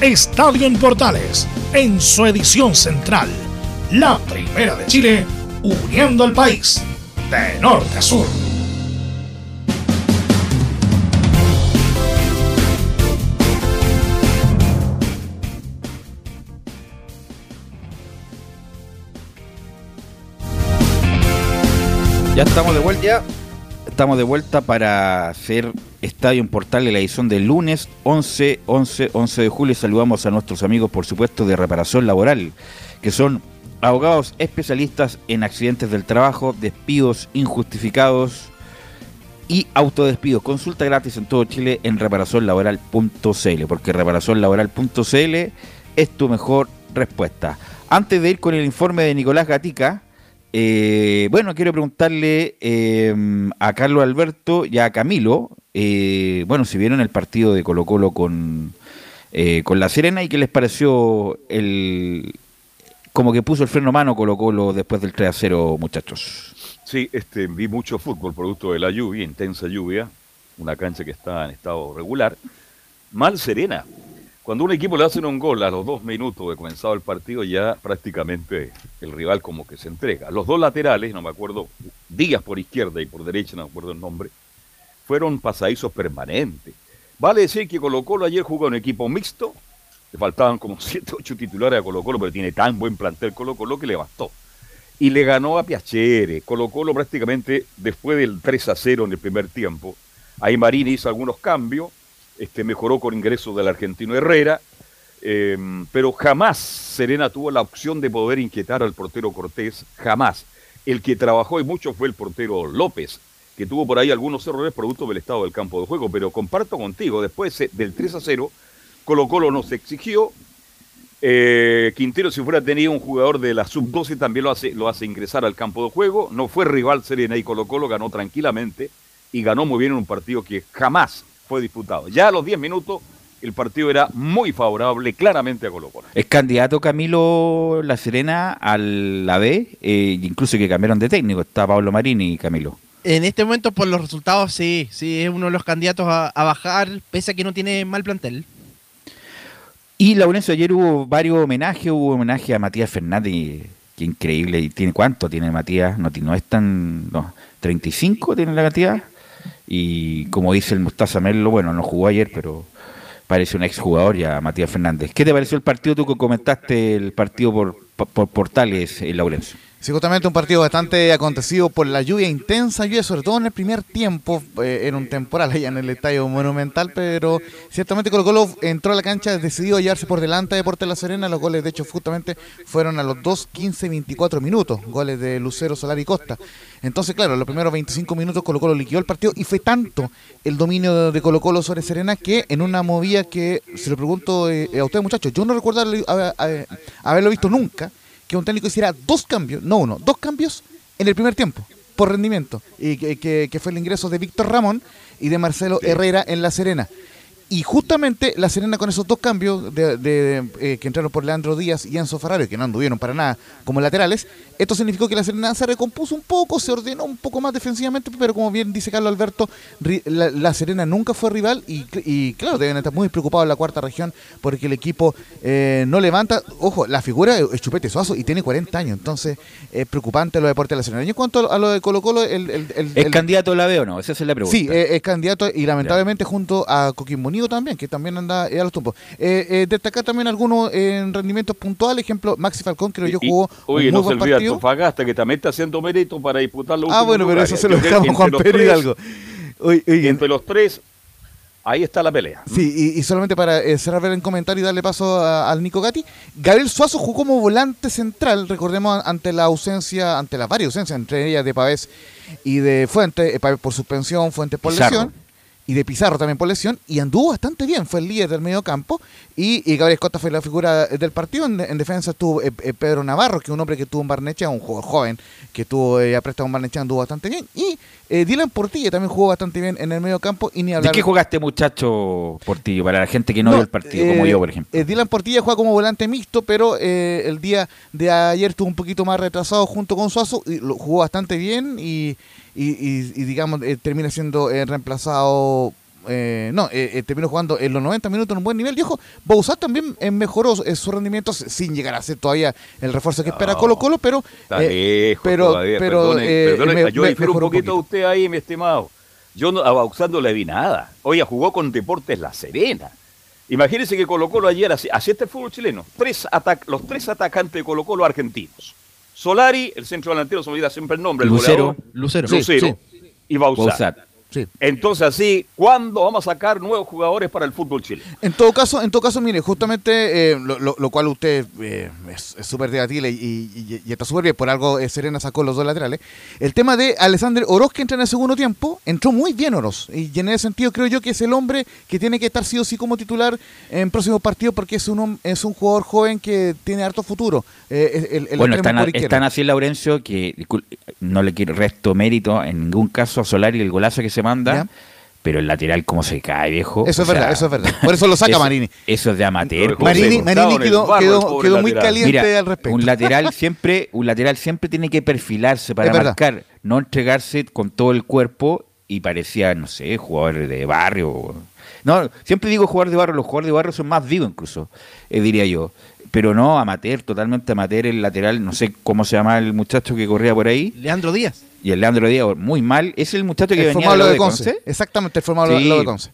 Estadio en Portales en su edición central. La primera de Chile, uniendo al país de norte a sur. Ya estamos de vuelta. Estamos de vuelta para hacer Estadio en Portal de la edición del lunes 11, 11, 11 de julio. Saludamos a nuestros amigos, por supuesto, de reparación laboral, que son abogados especialistas en accidentes del trabajo, despidos injustificados y autodespidos. Consulta gratis en todo Chile en reparacionlaboral.cl, porque reparacionlaboral.cl es tu mejor respuesta. Antes de ir con el informe de Nicolás Gatica, eh, bueno, quiero preguntarle em, a Carlos Alberto y a Camilo, eh, bueno, si vieron el partido de Colo Colo con, eh, con La Serena y qué les pareció el como que puso el freno mano Colo Colo después del 3 a 0, muchachos. Sí, este, vi mucho fútbol producto de la lluvia, intensa lluvia, una cancha que está en estado regular. Mal Serena, Cuando un equipo le hacen un gol a los dos minutos de comenzado el partido, ya prácticamente el rival como que se entrega. Los dos laterales, no me acuerdo, Díaz por izquierda y por derecha, no me acuerdo el nombre, fueron pasadizos permanentes. Vale decir que Colo Colo ayer jugó un equipo mixto, le faltaban como *laughs* 7 8 titulares a Colo Colo, pero tiene tan buen plantel Colo Colo que le bastó. Y le ganó a Piacere. Colo Colo prácticamente después del 3 a 0 en el primer tiempo. Ahí hizo algunos cambios, este, mejoró con ingresos del argentino Herrera, eh, pero jamás Serena tuvo la opción de poder inquietar al portero Cortés, jamás. El que trabajó y mucho fue el portero López, que tuvo por ahí algunos errores producto del estado del campo de juego, pero comparto contigo, después del 3 a 0, Colo Colo nos exigió, eh, Quintero si fuera tenido un jugador de la sub-12 también lo hace, lo hace ingresar al campo de juego, no fue rival Serena y Colo Colo ganó tranquilamente y ganó muy bien en un partido que jamás fue disputado. Ya a los 10 minutos el partido era muy favorable claramente a Colo Colo. Es candidato Camilo La Serena al la B, eh, incluso que cambiaron de técnico, está Pablo Marini y Camilo. En este momento, por los resultados, sí, sí, es uno de los candidatos a, bajar, pese a que no tiene mal plantel. Y Laurencio, ayer hubo varios homenajes, hubo homenaje a Matías Fernández, que increíble, y tiene cuánto tiene Matías, no, no es tan, no, 35 tiene la cantidad, y como dice el Mustaza Merlo, bueno, no jugó ayer, pero parece un exjugador ya, Matías Fernández. ¿Qué te pareció el partido? Tú que comentaste el partido por, por, Portales, eh, Laurencio. Sí, justamente un partido bastante acontecido por la lluvia intensa, lluvia sobre todo en el primer tiempo, eh, era un temporal allá en el estadio monumental, pero ciertamente Colo Colo entró a la cancha decidió hallarse por delante de Deportes La Serena, los goles de hecho justamente fueron a los 2, 15, 24 minutos, goles de Lucero, Solar y Costa. Entonces, claro, los primeros 25 minutos Colo Colo liquidó el partido y fue tanto el dominio de Colo Colo sobre Serena que en una movida que, se lo pregunto eh, a ustedes muchachos, yo no recuerdo haberlo visto nunca, que un técnico hiciera dos cambios, no uno, dos cambios en el primer tiempo, por rendimiento, y que, que fue el ingreso de Víctor Ramón y de Marcelo Herrera en La Serena. Y justamente La Serena con esos dos cambios de, eh, que entraron por Leandro Díaz y Enzo Ferrario, que no anduvieron para nada como laterales, esto significó que La Serena se recompuso un poco, se ordenó un poco más defensivamente, pero como bien dice Carlos Alberto, La, Serena nunca fue rival y, claro, deben estar muy preocupados en la cuarta región porque el equipo eh, no levanta. Ojo, la figura es Chupete Suazo y tiene 40 años, entonces es preocupante lo de deportes de La Serena. Y en cuanto a lo de Colo Colo, el, ¿Es candidato la veo o no? Esa es la pregunta. Sí, es, candidato y lamentablemente junto a Coquimbo también, que también anda a los tumbos. Eh, eh, destacar también algunos en rendimientos puntuales, ejemplo, Maxi Falcón, creo yo jugó. Oye, no se olvida Fagasta, que también está haciendo mérito para disputar los Ah, bueno, pero eso se lo dejamos Juan Pedro Hidalgo. entre los tres, ahí está la pelea. Sí, y, solamente para eh, cerrar el comentario y darle paso al Nico Gatti, Gabriel Suazo jugó como volante central, recordemos, ante la ausencia, ante las varias ausencias, entre ellas de Pavés y de Fuente, Pavés por suspensión, Fuente por lesión y de Pizarro también por lesión, y anduvo bastante bien, fue el líder del medio campo, y, Gabriel Escota fue la figura del partido, en, defensa estuvo eh, eh, Pedro Navarro, que es un hombre que tuvo un Barnechea, un jugador joven, que tuvo eh, prestado un Barnechea, anduvo bastante bien, y eh, Dylan Portilla también jugó bastante bien en el medio campo, y ni hablar... ¿De qué jugaste muchacho Portillo, para la gente que no, vio el partido, como yo por ejemplo? Dylan Portilla juega como volante mixto, pero el día de ayer estuvo un poquito más retrasado junto con Suazo, y lo jugó bastante bien, y y, digamos, eh, termina siendo eh, reemplazado. Eh, no, terminó jugando en los 90 minutos en un buen nivel. Y ojo, Bouzat también mejoró su rendimiento sin llegar a ser todavía el refuerzo que espera Colo Colo, pero. pero, pero yo difiero un poquito a usted ahí, mi estimado. Yo no, a Bauzat no le vi nada. Oye, jugó con Deportes La Serena. Imagínense que Colo Colo ayer, así, así está el fútbol chileno, tres los tres atacantes de Colo Colo argentinos. Solari, el centro delantero, se me olvida siempre el nombre. El Lucero. Lucero. Lucero. Y Bausat. Entonces, así, ¿cuándo vamos a sacar nuevos jugadores para el fútbol chileno? En todo caso, en todo caso, mire, justamente eh, lo, cual usted eh, es súper debatible y, está súper bien, por algo eh, Serena sacó los dos laterales. El tema de Alexander Oroz, que entra en el segundo tiempo, entró muy bien Oroz. Y en ese sentido creo yo que es el hombre que tiene que estar sí o sí como titular en próximos partidos porque es un, es un jugador joven que tiene harto futuro. bueno, están, están así, Laurencio, que no le quiero resto mérito en ningún caso a Solari el golazo que se manda. Pero el lateral, como se cae, viejo? Eso es verdad, eso es verdad. Por eso lo saca Marini. Eso es de amateur. Marini, Marini quedó, muy caliente al respecto. Un lateral siempre, un lateral siempre tiene que perfilarse para marcar, no entregarse con todo el cuerpo y parecía, no sé, jugador de barrio. No, siempre digo jugador de barrio, los jugadores de barrio son más vivos incluso, eh, diría yo. Pero no, amateur, totalmente amateur, el lateral, no sé cómo se llama el muchacho que corría por ahí. Leandro Díaz. Y el Leandro Díaz, muy mal. Es el muchacho que El venía formado de, de Conce. Conce. Exactamente, el formado Sí. de Conce.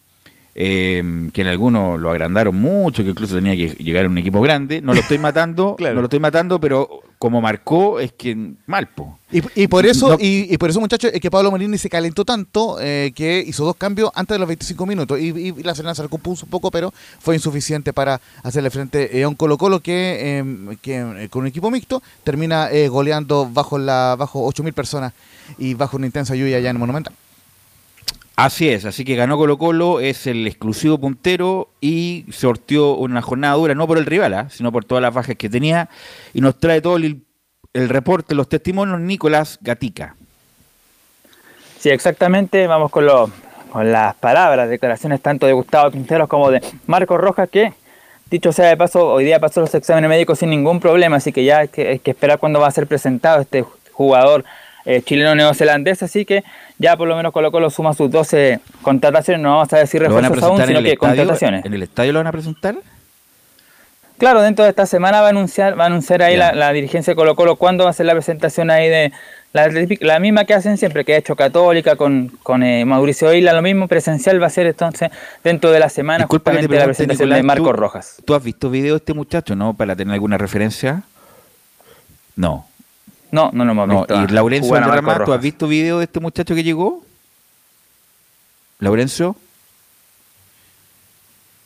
Eh, que en algunos lo agrandaron mucho, que incluso tenía que llegar a un equipo grande. No lo estoy *laughs* matando, Claro. no lo estoy matando, pero como marcó, es que mal, po. Y, y por eso, No- y, y por eso, muchachos, es que Pablo Marini se calentó tanto eh, que hizo dos cambios antes de los 25 minutos. Y, y la Serena se recompuso un poco, pero fue insuficiente para hacerle frente eh, a un Colo Colo que, eh, que eh, con un equipo mixto termina eh, goleando bajo la bajo 8.000 personas y bajo una intensa lluvia allá en el Monumental. Así es, así que ganó Colo Colo, es el exclusivo puntero y sortió una jornada dura, no por el rival, ¿ah? sino por todas las bajas que tenía. Y nos trae todo el, reporte, los testimonios, Nicolás Gatica. Sí, exactamente. Vamos con, con las palabras, declaraciones tanto de Gustavo Quinteros como de Marcos Rojas, que, dicho sea de paso, hoy día pasó los exámenes médicos sin ningún problema, así que ya que, hay que esperar cuándo va a ser presentado este jugador eh, chileno neozelandés, así que ya por lo menos Colo Colo suma sus 12 contrataciones, no vamos a decir ¿Lo van a refuerzos aún, sino que estadio, contrataciones. en el estadio lo van a presentar? Claro, dentro de esta semana va a anunciar, va a anunciar ahí la, la dirigencia de Colo Colo cuándo va a ser la presentación ahí de la, misma que hacen siempre, que ha hecho Católica con, con eh, Mauricio Isla, lo mismo presencial va a ser entonces dentro de la semana Disculpa justamente la presentación de Marcos ¿tú- Rojas. ¿Tú has visto video de este muchacho, no? Para tener alguna referencia. No. No, no lo hemos No, visto. y Laurencio jugar a Marcos Valderrama, ¿tú has visto video de este muchacho que llegó? ¿Laurencio?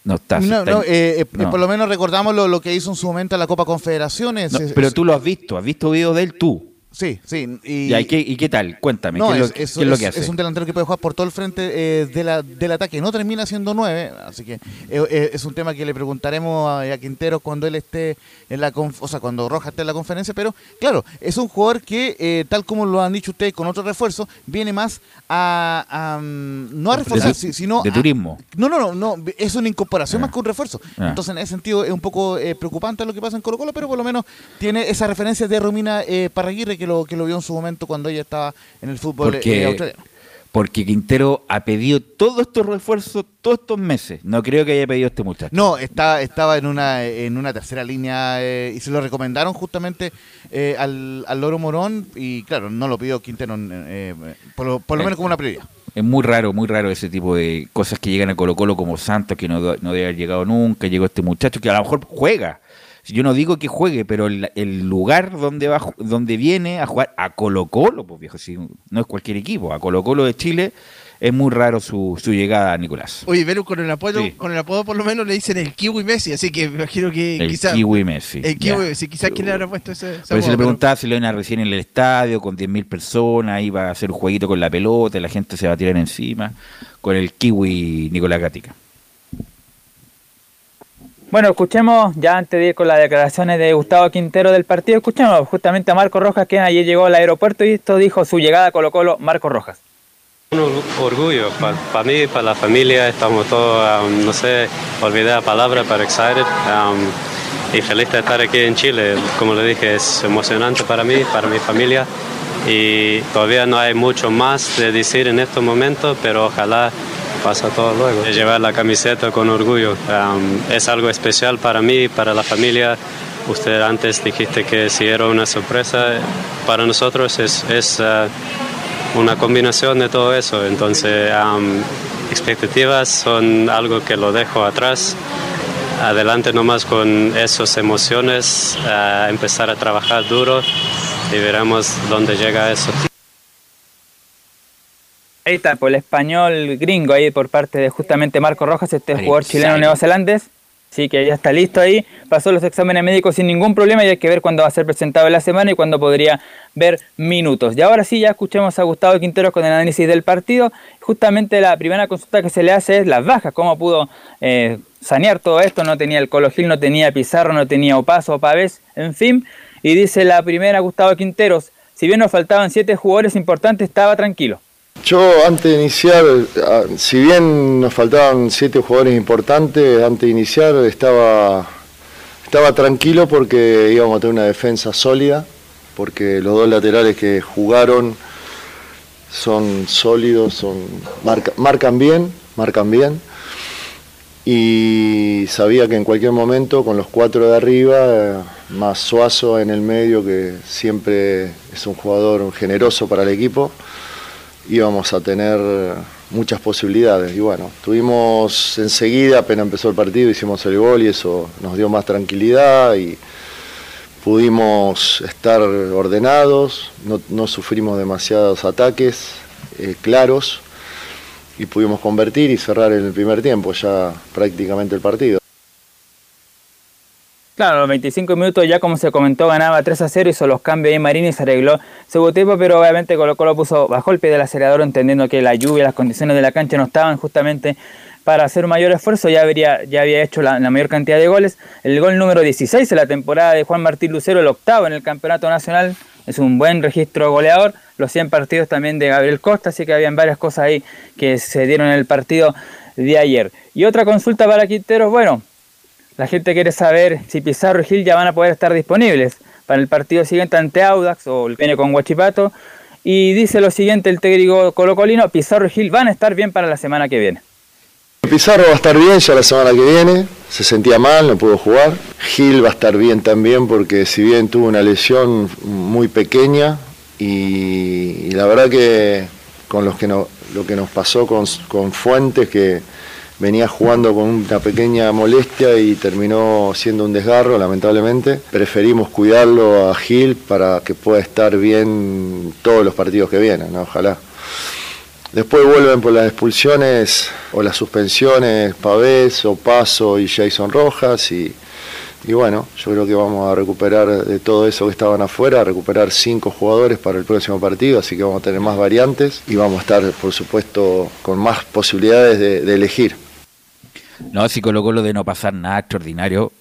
No está. No, está- no, eh, eh, no. Por lo menos recordamos lo, lo que hizo en su momento en la Copa Confederaciones. No, Es- pero es- tú lo has visto, has visto video de él tú. Sí, sí. Y, Ya, ¿y, qué, y qué tal? Cuéntame, No, ¿qué, es lo, es, qué es- es lo que hace? es un delantero que puede jugar por todo el frente eh, de la- del ataque. No termina siendo nueve, así que eh, eh, es un tema que le preguntaremos a, a Quintero cuando él esté en la conf- o sea, cuando Rojas esté en la conferencia. Pero claro, es un jugador que, eh, tal como lo han dicho ustedes con otro refuerzo, viene más a, a, mm, no a reforzar, de, sino de a- turismo. no, no, no, no, es una incorporación Ah. más que un refuerzo. Ah. Entonces, en ese sentido, es un poco eh, preocupante lo que pasa en Colo Colo, pero por lo menos tiene esa referencia de Romina eh, Parraguirre que lo, que lo vio en su momento cuando ella estaba en el fútbol eh, Porque, australiano. porque Quintero ha pedido todos estos refuerzos todos estos meses. No creo que haya pedido este muchacho. No, está, estaba en una, en una tercera línea eh, y se lo recomendaron justamente eh, al, al Loro Morón y claro, no lo pidió Quintero, eh, por, lo, por lo Eh. menos como una prioridad. Es muy raro, muy raro ese tipo de cosas que llegan a Colo Colo como Santos, que no, no debe haber llegado nunca, llegó este muchacho que a lo mejor juega. Yo no digo que juegue, pero el, el lugar donde va, donde viene a jugar a Colo Colo, pues viejo, si no es cualquier equipo, a Colo Colo de Chile, es muy raro su, su llegada, Nicolás. Oye, Velu, con el apodo, Sí. con el apodo por lo menos le dicen el Kiwi Messi, así que me imagino que El. Kiwi Messi. El. Kiwi Messi, quizás quién le habrá puesto ese. eso apodo, le pero- preguntaba si lo iban a recién en el estadio con 10.000 personas, iba a hacer un jueguito con la pelota, la gente se va a tirar encima, con el kiwi Nicolás Gatica. Bueno, escuchemos, ya antes de ir con las declaraciones de Gustavo Quintero del partido, escuchemos justamente a Marco Rojas, que ayer llegó al aeropuerto y esto dijo su llegada a Colo Colo, Marco Rojas. Un or- orgullo para mí, para la familia, estamos todos, um, no sé, olvidé la palabra, pero excited um, y feliz de estar aquí en Chile. Como le dije, es emocionante para mí, para mi familia y todavía no hay mucho más de decir en estos momentos, pero ojalá pasa todo luego. Llevar la camiseta con orgullo um, es algo especial para mí, para la familia. Usted antes dijiste que si era una sorpresa, para nosotros es, es uh, una combinación de todo eso. Entonces, expectativas son algo que lo dejo atrás. Adelante nomás con esas emociones, a empezar a trabajar duro y veremos dónde llega eso. Ahí está, por el español gringo ahí por parte de justamente Marco Rojas, este jugador chileno neozelandés. Sí, que ya está listo ahí. Pasó los exámenes médicos sin ningún problema y hay que ver cuándo va a ser presentado en la semana y cuándo podría ver minutos. Y ahora sí, ya escuchemos a Gustavo Quintero con el análisis del partido. Justamente la primera consulta que se le hace es las bajas, cómo pudo eh, sanear todo esto. No tenía el Colo Gil, no tenía Pizarro, no tenía Opaso, Pavés, en fin. Y dice la primera Gustavo Quinteros, si bien nos faltaban siete jugadores importantes, estaba tranquilo. Yo antes de iniciar, ah, si bien nos faltaban siete jugadores importantes, antes de iniciar estaba, estaba tranquilo porque íbamos a tener una defensa sólida, porque los dos laterales que jugaron son sólidos, son marcan bien, marcan bien. Y sabía que en cualquier momento, con los cuatro de arriba, más Suazo en el medio, que siempre es un jugador generoso para el equipo, íbamos a tener muchas posibilidades. Y bueno, tuvimos enseguida, apenas empezó el partido, hicimos el gol y eso nos dio más tranquilidad y pudimos estar ordenados, no, sufrimos demasiados ataques eh, claros y pudimos convertir y cerrar en el primer tiempo ya prácticamente el partido. Claro, los 25 minutos ya como se comentó ganaba 3 a 0, hizo los cambios ahí Marini y se arregló su tiempo, pero obviamente Colo Colo puso bajo el pie del acelerador entendiendo que la lluvia, las condiciones de la cancha no estaban justamente para hacer un mayor esfuerzo, ya, había hecho la, mayor cantidad de goles. El gol número 16 en la temporada de Juan Martín Lucero, el octavo en el Campeonato Nacional, es un buen registro goleador. Los 100 partidos también de Gabriel Costa, así que habían varias cosas ahí que se dieron en el partido de ayer. Y otra consulta para Quinteros, bueno, la gente quiere saber si Pizarro y Gil ya van a poder estar disponibles para el partido siguiente ante Audax o el viene con Guachipato. Y dice lo siguiente el técnico colocolino, Pizarro y Gil van a estar bien para la semana que viene. Pizarro va a estar bien ya la semana que viene, se sentía mal, no pudo jugar. Gil va a estar bien también porque si bien tuvo una lesión muy pequeña y, la verdad que con los que no, lo que nos pasó con, con Fuentes que venía jugando con una pequeña molestia y terminó siendo un desgarro, lamentablemente. Preferimos cuidarlo a Gil para que pueda estar bien todos los partidos que vienen, ojalá. Después vuelven por las expulsiones o las suspensiones Pavés, Paso y Jason Rojas y bueno, yo creo que vamos a recuperar de todo eso que estaban afuera, recuperar cinco jugadores para el próximo partido, así que vamos a tener más variantes y vamos a estar, por supuesto, con más posibilidades de elegir. No, si Colo Colo de no pasar nada extraordinario,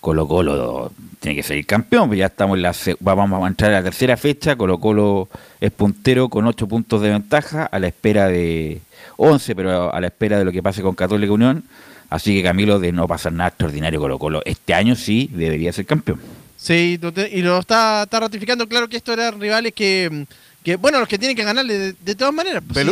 Colo Colo tiene que ser campeón, pues ya estamos en la, vamos a entrar a la tercera fecha, Colo Colo es puntero con 8 puntos de ventaja, a la espera de 11, pero a la espera de lo que pase con Católica Unión, así que Camilo de no pasar nada extraordinario Colo Colo, este año sí debería ser campeón. Sí, y lo está, ratificando, claro que estos eran rivales que, bueno, los que tienen que ganarle de, todas maneras. Pues,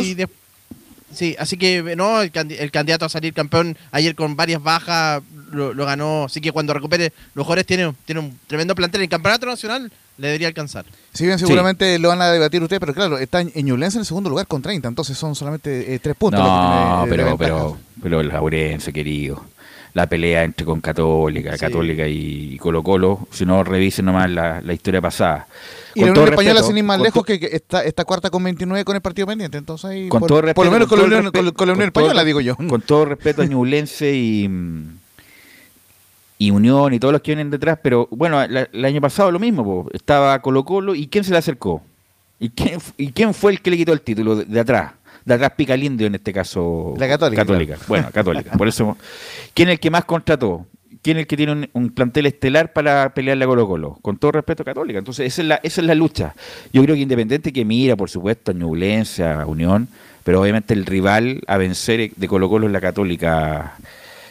Sí, así que no, el, candidato a salir campeón ayer con varias bajas lo, ganó. Así que cuando recupere los jugadores tiene, tiene un tremendo plantel. El campeonato nacional le debería alcanzar. Si bien seguramente lo van a debatir ustedes, pero claro, está en Ñublense en el segundo lugar con 30, entonces son solamente eh, tres puntos. No, pero, pero, pero el Laurense, querido. La pelea entre con Católica, Católica y Colo Colo, si no revisen nomás la, la historia pasada. Y la Unión Española, sin ir más lejos, que, está, esta cuarta con 29 con el partido pendiente. Entonces, ahí, con todo respeto, por lo menos con, la Unión, con, la Unión Española, digo yo. Con todo respeto a Ñublense y, y Unión y todos los que vienen detrás, pero bueno, el año pasado lo mismo, estaba Colo Colo y ¿quién se le acercó? ¿Y quién, ¿Y quién fue el que le quitó el título de, atrás? De atrás Picalindio en este caso. La Católica. Católica. Bueno, Católica. Por eso, ¿quién es el que más contrató? quién es el que tiene un, plantel estelar para pelearle a Colo Colo, con todo respeto Católica. Entonces, esa es la, esa es la lucha. Yo creo que Independiente que mira, por supuesto, a Ñublense, a Unión, pero obviamente el rival a vencer de Colo Colo es la Católica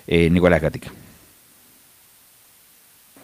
eh, Nicolás Gatica.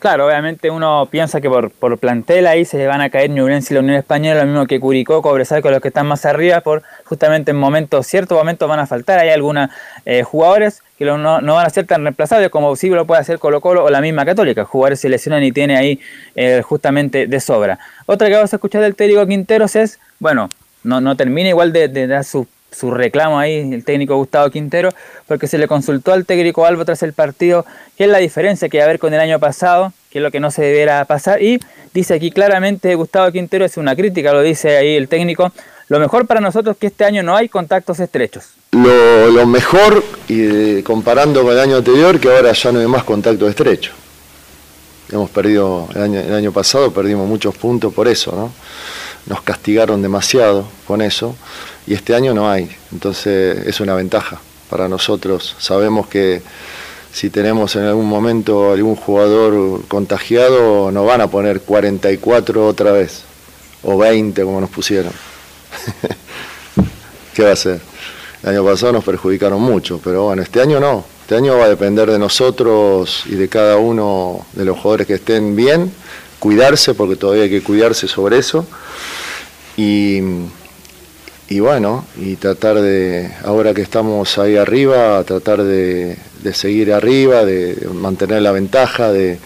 Claro, obviamente uno piensa que por, por plantel ahí se van a caer Ñublense y la Unión Española, lo mismo que Curicó, Cobresal con los que están más arriba, por justamente en momentos, ciertos momentos van a faltar, hay algunos eh, jugadores que no, no, van a ser tan reemplazables como sí lo puede hacer Colo Colo o la misma Católica, jugadores se lesionan y tiene ahí eh, justamente de sobra. Otra que vamos a escuchar del técnico Quinteros es, bueno, no, no termina igual de, de dar su su reclamo ahí, el técnico Gustavo Quintero, porque se le consultó al técnico Albo tras el partido qué es la diferencia que va a haber con el año pasado, qué es lo que no se debiera pasar, y dice aquí claramente Gustavo Quintero, es una crítica, lo dice ahí el técnico, lo mejor para nosotros es que este año no hay contactos estrechos. Lo, mejor, y comparando con el año anterior, que ahora ya no hay más contactos estrechos. Hemos perdido, el año pasado perdimos muchos puntos por eso, ¿no? Nos castigaron demasiado con eso y este año no hay. Entonces es una ventaja para nosotros. Sabemos que si tenemos en algún momento algún jugador contagiado, nos van a poner 44 otra vez, o 20 como nos pusieron. *laughs* ¿Qué va a ser? El año pasado nos perjudicaron mucho, pero bueno, este año no. Este año va a depender de nosotros y de cada uno de los jugadores que estén bien, cuidarse, porque todavía hay que cuidarse sobre eso. Y y bueno, y tratar de, ahora que estamos ahí arriba, tratar de, seguir arriba, de mantener la ventaja, de,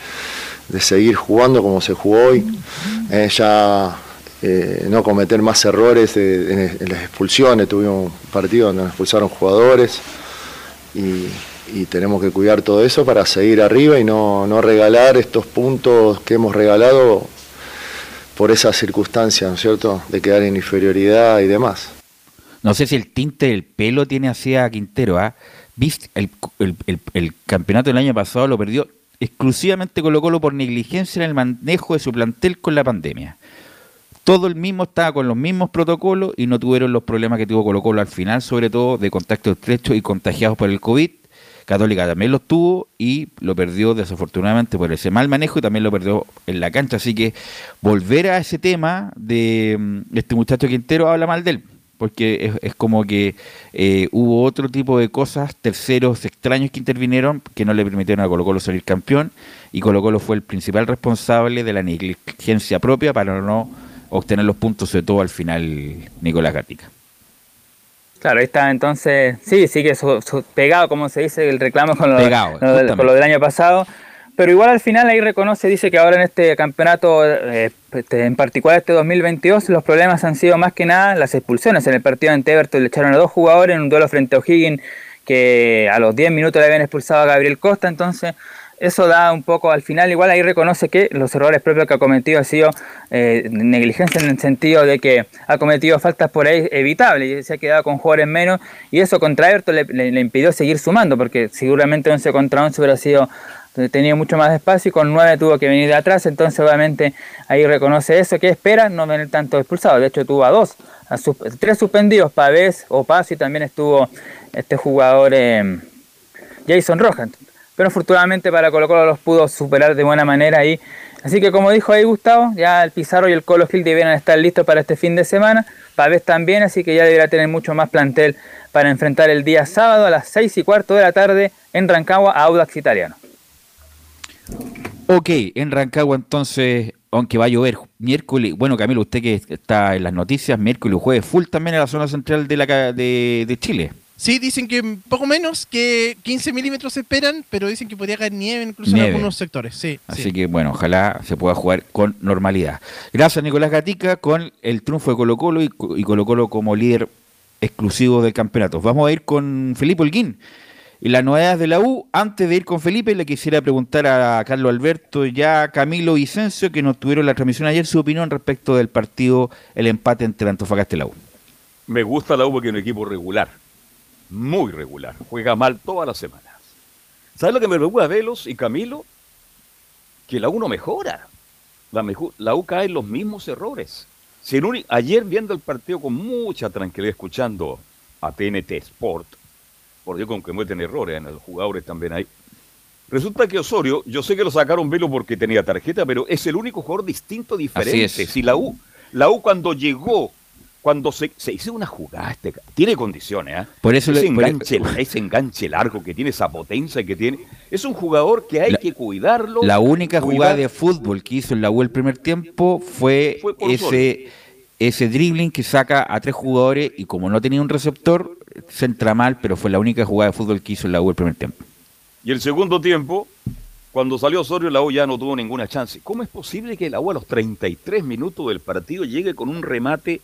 seguir jugando como se jugó hoy, eh, ya eh, no cometer más errores en, las expulsiones, tuvimos un partido donde nos expulsaron jugadores y, tenemos que cuidar todo eso para seguir arriba y no, no regalar estos puntos que hemos regalado por esa circunstancia, ¿no es cierto?, de quedar en inferioridad y demás. No sé si el tinte del pelo tiene así a Quintero, ¿ah? El, el, campeonato del año pasado lo perdió exclusivamente Colo Colo por negligencia en el manejo de su plantel con la pandemia. Todo el mismo estaba con los mismos protocolos y no tuvieron los problemas que tuvo Colo Colo al final, sobre todo de contacto estrecho y contagiados por el COVID. Católica también los tuvo y lo perdió desafortunadamente por ese mal manejo y también lo perdió en la cancha. Así que volver a ese tema de mm, este muchacho Quintero habla mal de él, porque es, como que eh, hubo otro tipo de cosas, terceros extraños que intervinieron que no le permitieron a Colo Colo salir campeón y Colo Colo fue el principal responsable de la negligencia propia para no obtener los puntos, de todo al final Nicolás Gatica. Claro, ahí está entonces, sí, sigue pegado, como se dice, el reclamo con lo, del año pasado. Pero igual al final ahí reconoce, dice que ahora en este campeonato, eh, este, en particular este 2022, los problemas han sido más que nada las expulsiones. En el partido en Everton le echaron a dos jugadores en un duelo frente a O'Higgins que a los 10 minutos le habían expulsado a Gabriel Costa. Entonces eso da un poco, al final igual ahí reconoce que los errores propios que ha cometido ha sido eh, negligencia en el sentido de que ha cometido faltas por ahí evitables y se ha quedado con jugadores menos y eso contra Everton le, impidió seguir sumando porque seguramente 11 contra 11 hubiera sido tenido mucho más espacio y con 9 tuvo que venir de atrás, entonces obviamente ahí reconoce eso, que espera no tener tanto expulsado, de hecho tuvo a dos, a tres suspendidos, Pavés, Paz y también estuvo este jugador eh, Jason Rojas pero afortunadamente para Colo Colo los pudo superar de buena manera ahí. Así que como dijo ahí Gustavo, ya el Pizarro y el Colo Gil debieran estar listos para este fin de semana. Pavés también, así que ya deberá tener mucho más plantel para enfrentar el día sábado a las 6 y cuarto de la tarde en Rancagua a Audax Italiano. Ok, en Rancagua entonces, aunque va a llover miércoles, bueno Camilo, usted que está en las noticias, miércoles jueves full también en la zona central de, la, de Chile. Sí, dicen que poco menos que 15 milímetros se esperan, pero dicen que podría caer nieve incluso en algunos sectores. Sí, Así que bueno, ojalá se pueda jugar con normalidad. Gracias Nicolás Gatica con el triunfo de Colo Colo y, Colo Colo como líder exclusivo del campeonato. Vamos a ir con Felipe Holguín. Y las novedades de la U, antes de ir con Felipe, le quisiera preguntar a Carlos Alberto, ya Camilo Vicencio, que nos tuvieron la transmisión ayer, su opinión respecto del partido, el empate entre Antofagasta y la U. Me gusta la U porque es un equipo regular muy regular. Juega mal todas las semanas. ¿Sabes lo que me preocupa Velos y Camilo? Que la U no mejora. La, la U cae en los mismos errores. Si ayer viendo el partido con mucha tranquilidad, escuchando a TNT Sport, por Dios con que muestren errores en los jugadores también hay. Resulta que Osorio, yo sé que lo sacaron Velo porque tenía tarjeta, pero es el único jugador distinto, diferente. Si la U, la U cuando llegó cuando se, hizo una jugada, este, tiene condiciones, ¿eh? Por eso ese, enganche, ese enganche largo que tiene, esa potencia que tiene, es un jugador que hay que cuidarlo. La única jugada de fútbol que hizo en la U el primer tiempo fue, ese, ese dribbling que saca a tres jugadores y como no tenía un receptor, centra mal, pero fue la única jugada de fútbol que hizo en la U el primer tiempo. Y el segundo tiempo, cuando salió Osorio, la U ya no tuvo ninguna chance. ¿Cómo es posible que la U a los 33 minutos del partido llegue con un remate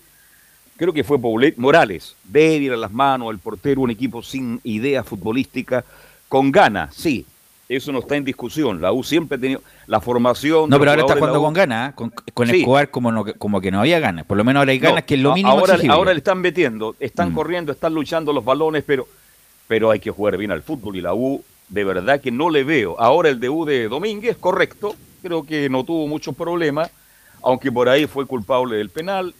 creo que fue Paulet Morales, débil a las manos, el portero, un equipo sin idea futbolística, con ganas, sí, eso no está en discusión. La U siempre ha tenido la formación. No, pero ahora está jugando con ganas, ¿eh? con, con Escobar como, como que no había ganas. Por lo menos ahora hay ganas, que es lo mínimo. Ahora, ahora le están metiendo, están mm. corriendo, están luchando los balones, pero, pero hay que jugar bien al fútbol y la U de verdad que no le veo. Ahora el debut de Domínguez, correcto, creo que no tuvo muchos problemas, aunque por ahí fue culpable del penal.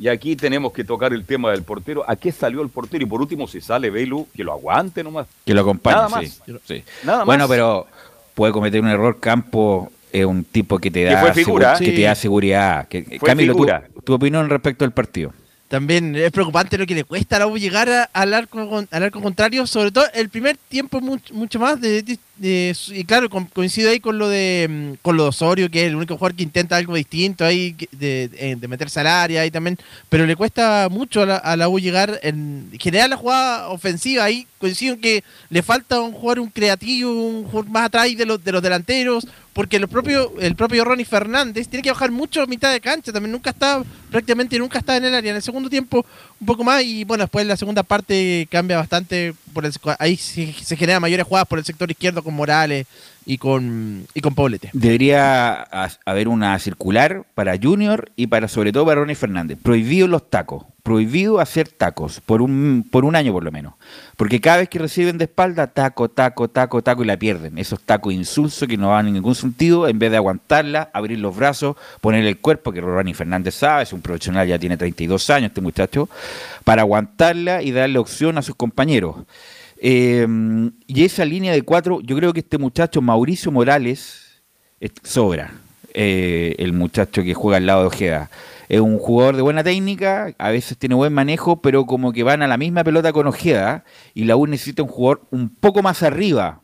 Y aquí tenemos que tocar el tema del portero. ¿A qué salió el portero? Y por último, si sale Belu, que lo aguante nomás. Que lo acompañe, Nada más. Sí. bueno, pero puede cometer un error Campo es un tipo que te da, que te da seguridad. Que, Camilo, tu, opinión respecto al partido. También es preocupante lo que le cuesta a la llegar al, arco, al arco contrario, sobre todo el primer tiempo mucho, mucho más de, eh, y claro, coincido ahí con lo de mm, con lo de Osorio, que es el único jugador que intenta algo distinto ahí, de, de, meterse al área ahí también, pero le cuesta mucho a la, U llegar en general la jugada ofensiva, ahí. Coincido en que le falta un jugador un creativo, un jugador más atrás de los, de los delanteros, porque el propio, el propio Ronnie Fernández tiene que bajar mucho a mitad de cancha, también nunca está, prácticamente nunca está en el área, en el segundo tiempo un poco más y bueno, después la segunda parte cambia bastante, por el, ahí se, se generan mayores jugadas por el sector izquierdo con Morales y con, y con Poblete. Debería haber una circular para Junior y para sobre todo para Ronnie Fernández. Prohibido los tacos, prohibido hacer tacos por un, por un año por lo menos. Porque cada vez que reciben de espalda, taco, taco, taco, taco y la pierden. Esos tacos insulsos que no en ningún sentido, en vez de aguantarla, abrir los brazos, poner el cuerpo, que Ronnie Fernández sabe, es un profesional, ya tiene 32 años este muchacho, para aguantarla y darle opción a sus compañeros. Em, y esa línea de cuatro, yo creo que este muchacho Mauricio Morales sobra. Eh, el muchacho que juega al lado de Ojeda. Es un jugador de buena técnica, a veces tiene buen manejo, pero como que van a la misma pelota con Ojeda y la U necesita un jugador un poco más arriba.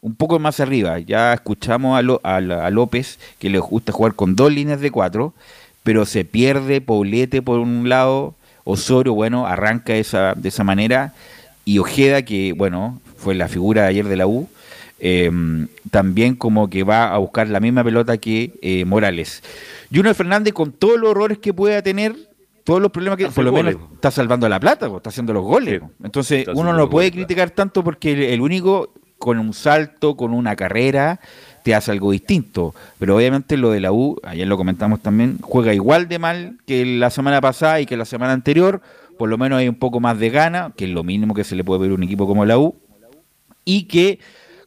Un poco más arriba. Ya escuchamos a, a, López que le gusta jugar con dos líneas de cuatro, pero se pierde Poblete por un lado, Osorio, bueno, arranca esa, de esa manera y Ojeda, que bueno, fue la figura de ayer de la U, em, también como que va a buscar la misma pelota que eh, Morales. Junior Fernández, con todos los errores que pueda tener, todos los problemas que por lo menos está salvando la plata, está haciendo los goles. Entonces, uno no puede criticar tanto porque el, único con un salto, con una carrera, te hace algo distinto. Pero obviamente lo de la U, ayer lo comentamos también, juega igual de mal que la semana pasada y que la semana anterior por lo menos hay un poco más de gana, que es lo mínimo que se le puede pedir a un equipo como la U, y que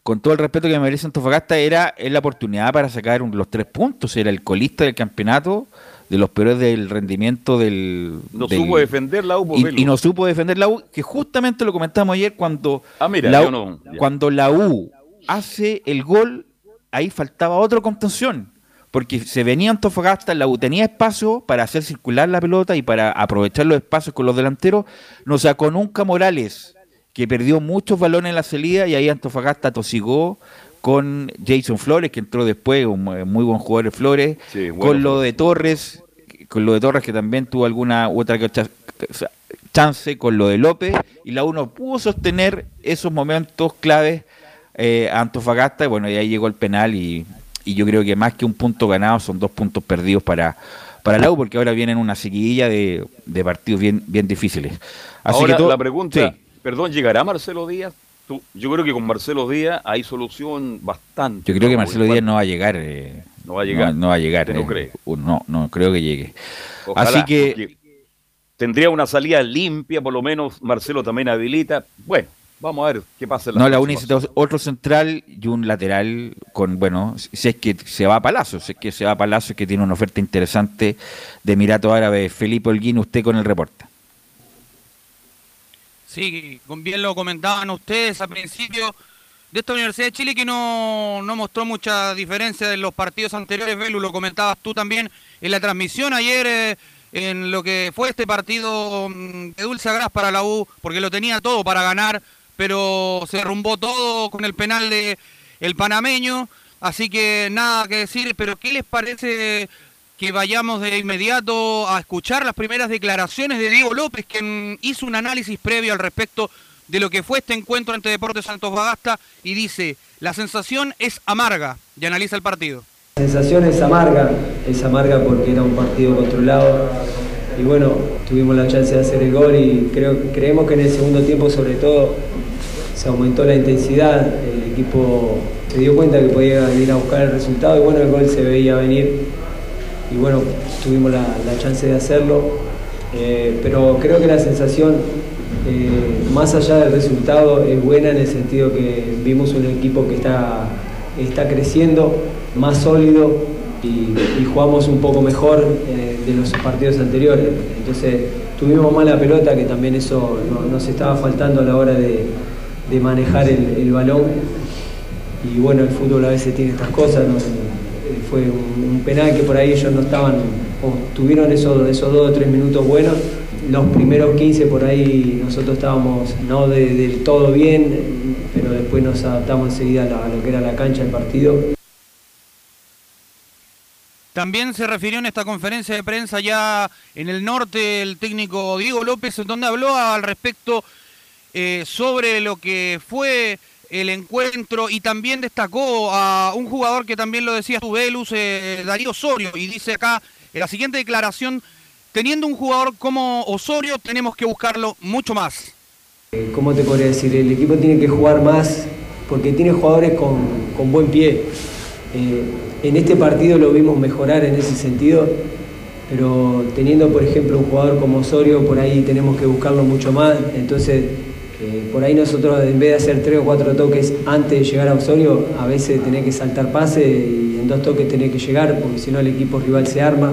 con todo el respeto que me merece Antofagasta, era la oportunidad para sacar los tres puntos, era el colista del campeonato, de los peores del rendimiento del... No supo defender la U. Y, y, no supo defender la U, que justamente lo comentamos ayer cuando, ah, la, cuando la U hace el gol, ahí faltaba otra contención porque se venía Antofagasta, la U tenía espacio para hacer circular la pelota y para aprovechar los espacios con los delanteros, no sacó nunca Morales, que perdió muchos balones en la salida y ahí Antofagasta tosigó con Jason Flores, que entró después, un muy buen jugador de Flores, con lo de Torres, con lo de Torres que también tuvo alguna u otra chance, con lo de López, y la U no pudo sostener esos momentos claves eh, a Antofagasta, y bueno, y ahí llegó el penal y y yo creo que más que un punto ganado son dos puntos perdidos para, para la U, porque ahora vienen una seguidilla de, partidos bien, bien difíciles. Así ahora, que la pregunta, perdón, ¿llegará Marcelo Díaz? yo creo que con Marcelo Díaz hay solución bastante. Yo creo que Marcelo Díaz no va a llegar. Eh, no va a llegar. No, va a llegar. no eh, No, no creo que llegue. Así que... Tendría una salida limpia, por lo menos Marcelo también habilita. Bueno, Vamos a ver qué pasa. no, la necesita otro central y un lateral con, bueno, si es que se va a Palazzo, si es que se va a Palazzo, que tiene una oferta interesante de Emirato Árabe. Felipe Holguín, usted con el reporte. Sí, bien lo comentaban ustedes al principio de esta Universidad de Chile que no, no mostró mucha diferencia de los partidos anteriores. Belu, lo comentabas tú también en la transmisión ayer. Eh, en lo que fue este partido mm, de Dulce Agras para la U, porque lo tenía todo para ganar, pero se derrumbó todo con el penal de el panameño, así que nada que decir, pero ¿qué les parece que vayamos de inmediato a escuchar las primeras declaraciones de Diego López, quien hizo un análisis previo al respecto de lo que fue este encuentro entre Deportes Santos Bagasta y dice, la sensación es amarga y analiza el partido. La sensación es amarga, es amarga porque era un partido controlado y bueno, tuvimos la chance de hacer el gol y creo, creemos que en el segundo tiempo sobre todo se aumentó la intensidad, el equipo se dio cuenta que podía venir a buscar el resultado y bueno, el gol se veía venir y bueno, tuvimos la, chance de hacerlo, eh, pero creo que la sensación, eh, más allá del resultado, es buena en el sentido que vimos un equipo que está, está creciendo, más sólido y, jugamos un poco mejor eh, de los partidos anteriores. Entonces tuvimos mala pelota, que también eso nos estaba faltando a la hora de de manejar el, balón. Y bueno, el fútbol a veces tiene estas cosas. Fue un, penal que por ahí ellos no estaban, o tuvieron esos, esos dos o tres minutos buenos los primeros 15 por ahí nosotros estábamos no del todo bien, pero después nos adaptamos enseguida a, lo que era la cancha del partido. También se refirió en esta conferencia de prensa ya en el norte el técnico Diego López, donde habló al respecto eh, sobre lo que fue el encuentro y también destacó a un jugador que también lo decía tu Velus, eh, Darío Osorio, y dice acá en la siguiente declaración, teniendo un jugador como Osorio tenemos que buscarlo mucho más. ¿Cómo te podría decir? El equipo tiene que jugar más porque tiene jugadores con, buen pie. Eh, en este partido lo vimos mejorar en ese sentido, pero teniendo por ejemplo un jugador como Osorio, por ahí tenemos que buscarlo mucho más. Entonces por ahí nosotros en vez de hacer tres o cuatro toques antes de llegar a Osorio, a veces tenés que saltar pase y en dos toques tenés que llegar, porque si no el equipo rival se arma.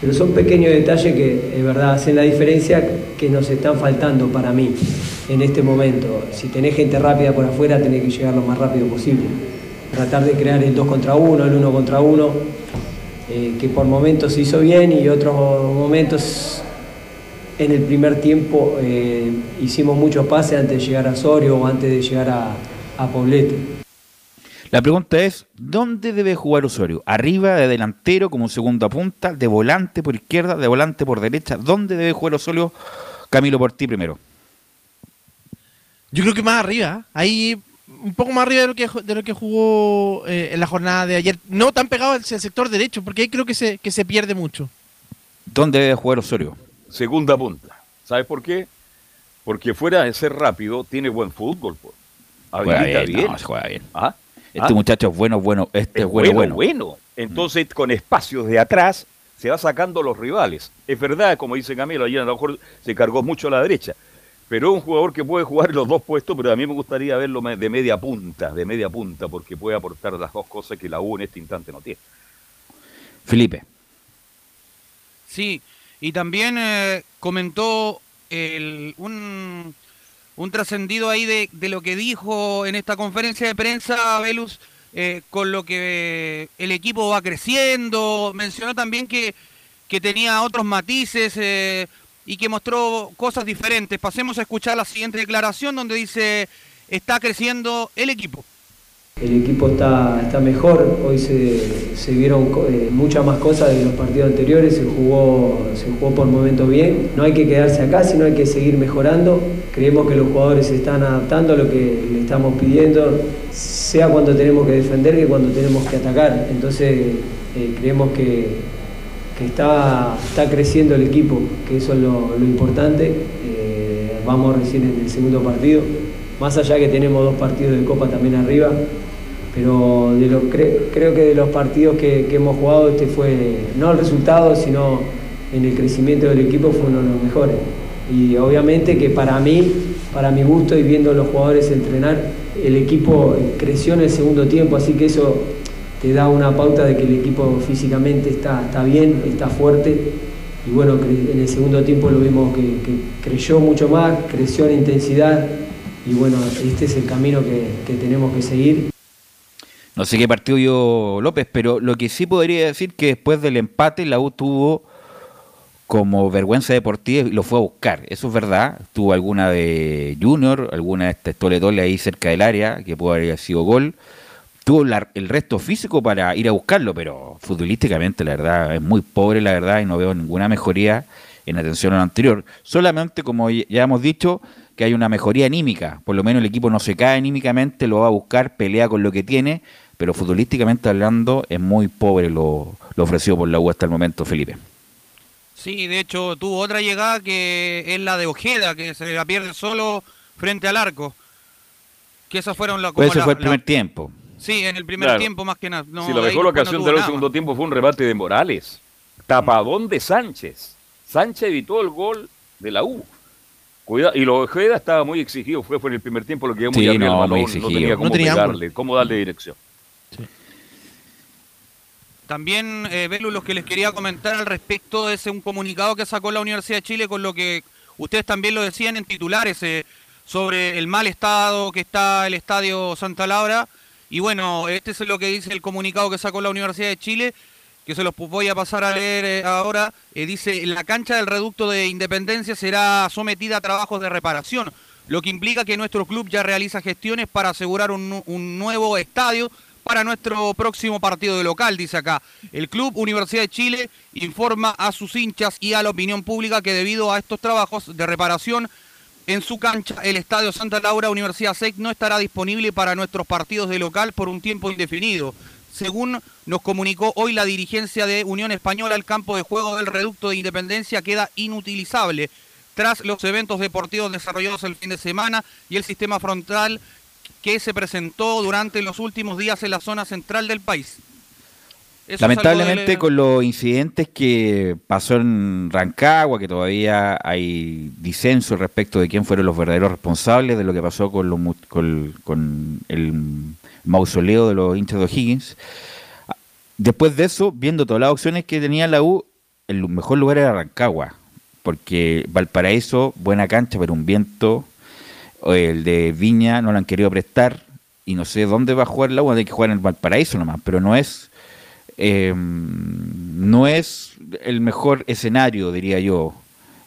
Pero son pequeños detalles que, es verdad, hacen la diferencia que nos están faltando para mí en este momento. Si tenés gente rápida por afuera, tenés que llegar lo más rápido posible. Tratar de crear el 2 contra 1, el 1 contra 1, eh, que por momentos se hizo bien y otros momentos en el primer tiempo eh, hicimos muchos pases antes de llegar a Sorio o antes de llegar a, a Poblete. La pregunta es, ¿dónde debe jugar Osorio? ¿Arriba, de delantero, como segunda punta, de volante por izquierda, de volante por derecha? ¿Dónde debe jugar Osorio? Camilo, por ti primero. Yo creo que más arriba, ahí un poco más arriba de lo que, de lo que jugó eh, en la jornada de ayer. No tan pegado al sector derecho, porque ahí creo que se, que se pierde mucho. ¿Dónde debe jugar Osorio? Segunda punta. ¿Sabes por qué? Porque fuera de ser rápido, tiene buen fútbol. Pues. Juega bien, juega bien. ¿Ah? Este ¿Ah? muchacho es bueno, bueno, este es, bueno, bueno, bueno. Entonces, con espacios de atrás, se va sacando los rivales. Es verdad, como dice Camilo, ayer a lo mejor se cargó mucho a la derecha. Pero es un jugador que puede jugar los dos puestos, pero a mí me gustaría verlo de media punta, de media punta, porque puede aportar las dos cosas que la U en este instante no tiene. Felipe. Sí, y también eh, comentó un, trascendido ahí de, lo que dijo en esta conferencia de prensa Velus, eh, con lo que el equipo va creciendo. Mencionó también que, que tenía otros matices eh, y que mostró cosas diferentes. Pasemos a escuchar la siguiente declaración donde dice, está creciendo el equipo. El equipo está, está mejor, hoy se, se vieron eh, muchas más cosas de los partidos anteriores, se jugó, se jugó por momentos bien. No hay que quedarse acá, sino hay que seguir mejorando. Creemos que los jugadores se están adaptando a lo que le estamos pidiendo, sea cuando tenemos que defender que cuando tenemos que atacar. Entonces eh, creemos que, está, está creciendo el equipo, que eso es lo, importante. Eh, vamos recién en el segundo partido más allá que tenemos dos partidos de Copa también arriba, pero creo que de los partidos que, hemos jugado este fue, no el resultado, sino en el crecimiento del equipo fue uno de los mejores. Y obviamente que para mí, para mi gusto y viendo a los jugadores entrenar, el equipo creció en el segundo tiempo, así que eso te da una pauta de que el equipo físicamente está, está bien, está fuerte. Y bueno, en el segundo tiempo lo vimos que, que creyó mucho más, creció en intensidad, y bueno, este es el camino que, tenemos que seguir. No sé qué partido dio López, pero lo que sí podría decir que después del empate la U tuvo como vergüenza deportiva y lo fue a buscar. Eso es verdad. Tuvo alguna de Junior, alguna de este Toledole ahí cerca del área, que pudo haber sido gol. Tuvo el resto físico para ir a buscarlo, pero futbolísticamente la verdad es muy pobre, la verdad, y no veo ninguna mejoría en atención a lo anterior. Solamente, como ya hemos dicho, que hay una mejoría anímica. Por lo menos el equipo no se cae anímicamente, lo va a buscar, pelea con lo que tiene, pero futbolísticamente hablando es muy pobre lo, ofrecido por la U hasta el momento, Felipe. Sí, de hecho tuvo otra llegada que es la de Ojeda, que se la pierde solo frente al arco. Que esas fueron la, pues ese fue el primer tiempo. Sí, en el primer tiempo más que nada. No, sí, la mejor ocasión del segundo tiempo fue un rebate de Morales. Tapadón de Sánchez. Sánchez evitó el gol de la U y lo Ojeda estaba muy exigido, fue, fue en el primer tiempo lo que muy sí, no, no tenía cómo pegarle, cómo darle dirección. También, eh, Belu, lo que les quería comentar al respecto de ese un comunicado que sacó la Universidad de Chile con lo que ustedes también lo decían en titulares eh, sobre el mal estado que está el Estadio Santa Laura. Y bueno, este es lo que dice el comunicado que sacó la Universidad de Chile que se los voy a pasar a leer eh, ahora, eh, dice, la cancha del reducto de Independencia será sometida a trabajos de reparación, lo que implica que nuestro club ya realiza gestiones para asegurar un, un nuevo estadio para nuestro próximo partido de local, dice acá. El Club Universidad de Chile informa a sus hinchas y a la opinión pública que debido a estos trabajos de reparación en su cancha, el Estadio Santa Laura Universidad SEC no estará disponible para nuestros partidos de local por un tiempo indefinido. Según nos comunicó hoy la dirigencia de Unión Española, el campo de juego del reducto de Independencia queda inutilizable tras los eventos deportivos desarrollados el fin de semana y el sistema frontal que se presentó durante los últimos días en la zona central del país. Lamentablemente con los incidentes que pasó en Rancagua, que todavía hay disenso respecto de quién fueron los verdaderos responsables de lo que pasó con, con, el mausoleo de los hinchas de O'Higgins. Después de eso, viendo todas las opciones que tenía la U, el mejor lugar era Rancagua, porque Valparaíso, buena cancha, pero un viento, el de Viña no lo han querido prestar, y no sé dónde va a jugar la U, hay que jugar en el Valparaíso nomás, pero no es eh, no es el mejor escenario, diría yo.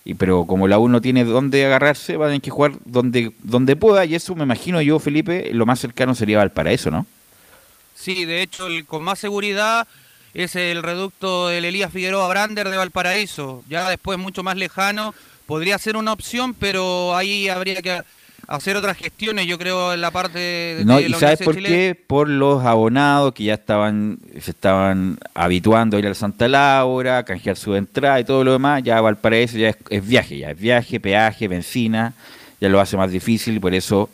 Y, pero como la U no tiene dónde agarrarse, va a tener que jugar donde, donde pueda. Y eso me imagino yo, Felipe, lo más cercano sería Valparaíso, ¿no? Sí, de hecho, el, con más seguridad es el reducto del Elías Figueroa Brander de Valparaíso. Ya después, mucho más lejano, podría ser una opción, pero ahí habría que hacer otras gestiones, yo creo, en la parte de, no, ¿Y sabes por qué? Por los abonados que ya estaban se estaban habituando a ir al Santa Laura, a canjear su entrada y todo lo demás. Ya Valparaíso ya es, viaje, ya es viaje, peaje, benzina, ya lo hace más difícil y por eso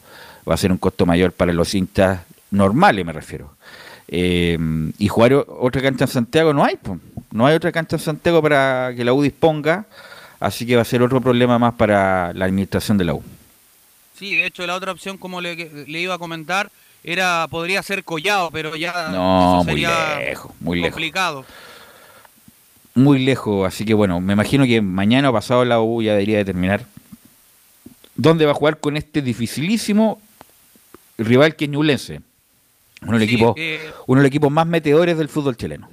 va a ser un costo mayor para los hinchas normales, me refiero. Eh, y jugar otra cancha en Santiago no hay, no hay otra cancha en Santiago para que la U disponga, así que va a ser otro problema más para la administración de la U. Sí, de hecho la otra opción, como le, iba a comentar, era podría ser Collado, pero ya no, sería muy lejos, muy complicado. Muy lejos, así que bueno, me imagino que mañana o pasado la U ya debería determinar dónde va a jugar con este dificilísimo rival que es Ñublense. Uno de, los eh, uno de los equipos más metedores del fútbol chileno.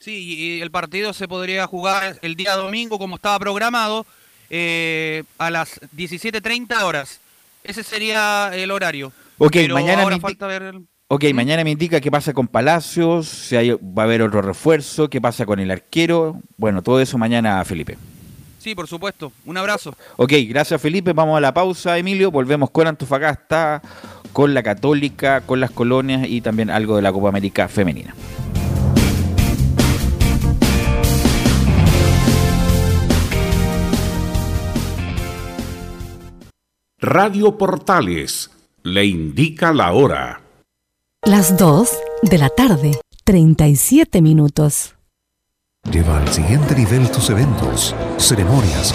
Sí, y el partido se podría jugar el día domingo como estaba programado eh, a las 17.30 horas. Ese sería el horario. Ok, mañana me falta ver Ok, ¿Mm? mañana me indica qué pasa con Palacios, si hay, va a haber otro refuerzo, qué pasa con el arquero. Bueno, todo eso mañana, Felipe. Sí, por supuesto. Un abrazo. Ok, gracias Felipe. Vamos a la pausa, Emilio. Volvemos con Antofagasta, con la Católica, con las colonias y también algo de la Copa América Femenina. Radio Portales le indica la hora. Las 2 de la tarde, 37 minutos. Lleva al siguiente nivel tus eventos, ceremonias,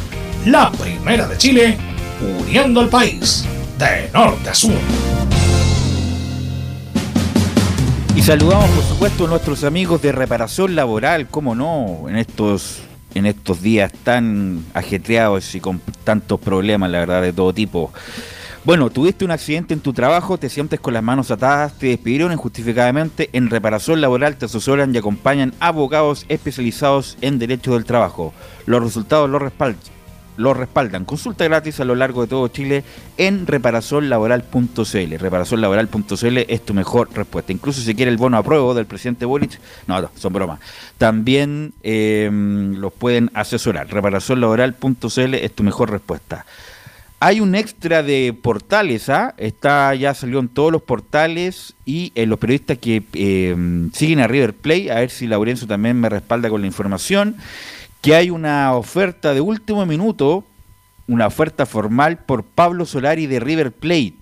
La primera de Chile, uniendo al país de norte a sur. Y saludamos, por supuesto, a nuestros amigos de reparación laboral, cómo no, en estos, en estos días tan ajetreados y con tantos problemas, la verdad, de todo tipo. Bueno, tuviste un accidente en tu trabajo, te sientes con las manos atadas, te despidieron injustificadamente. En reparación laboral te asesoran y acompañan abogados especializados en derecho del trabajo. Los resultados los respaldan. Los respaldan. Consulta gratis a lo largo de todo Chile en reparacionlaboral.cl. Reparacionlaboral.cl es tu mejor respuesta. Incluso si quiere el bono a prueba del presidente Boric, no, no son bromas. También eh, los pueden asesorar. Reparacionlaboral.cl es tu mejor respuesta. Hay un extra de portales, ¿ah? Está, ya salió en todos los portales y en los periodistas que eh, siguen a River Play, a ver si Laurenzo también me respalda con la información, que hay una oferta de último minuto, una oferta formal por Pablo Solari de River Plate,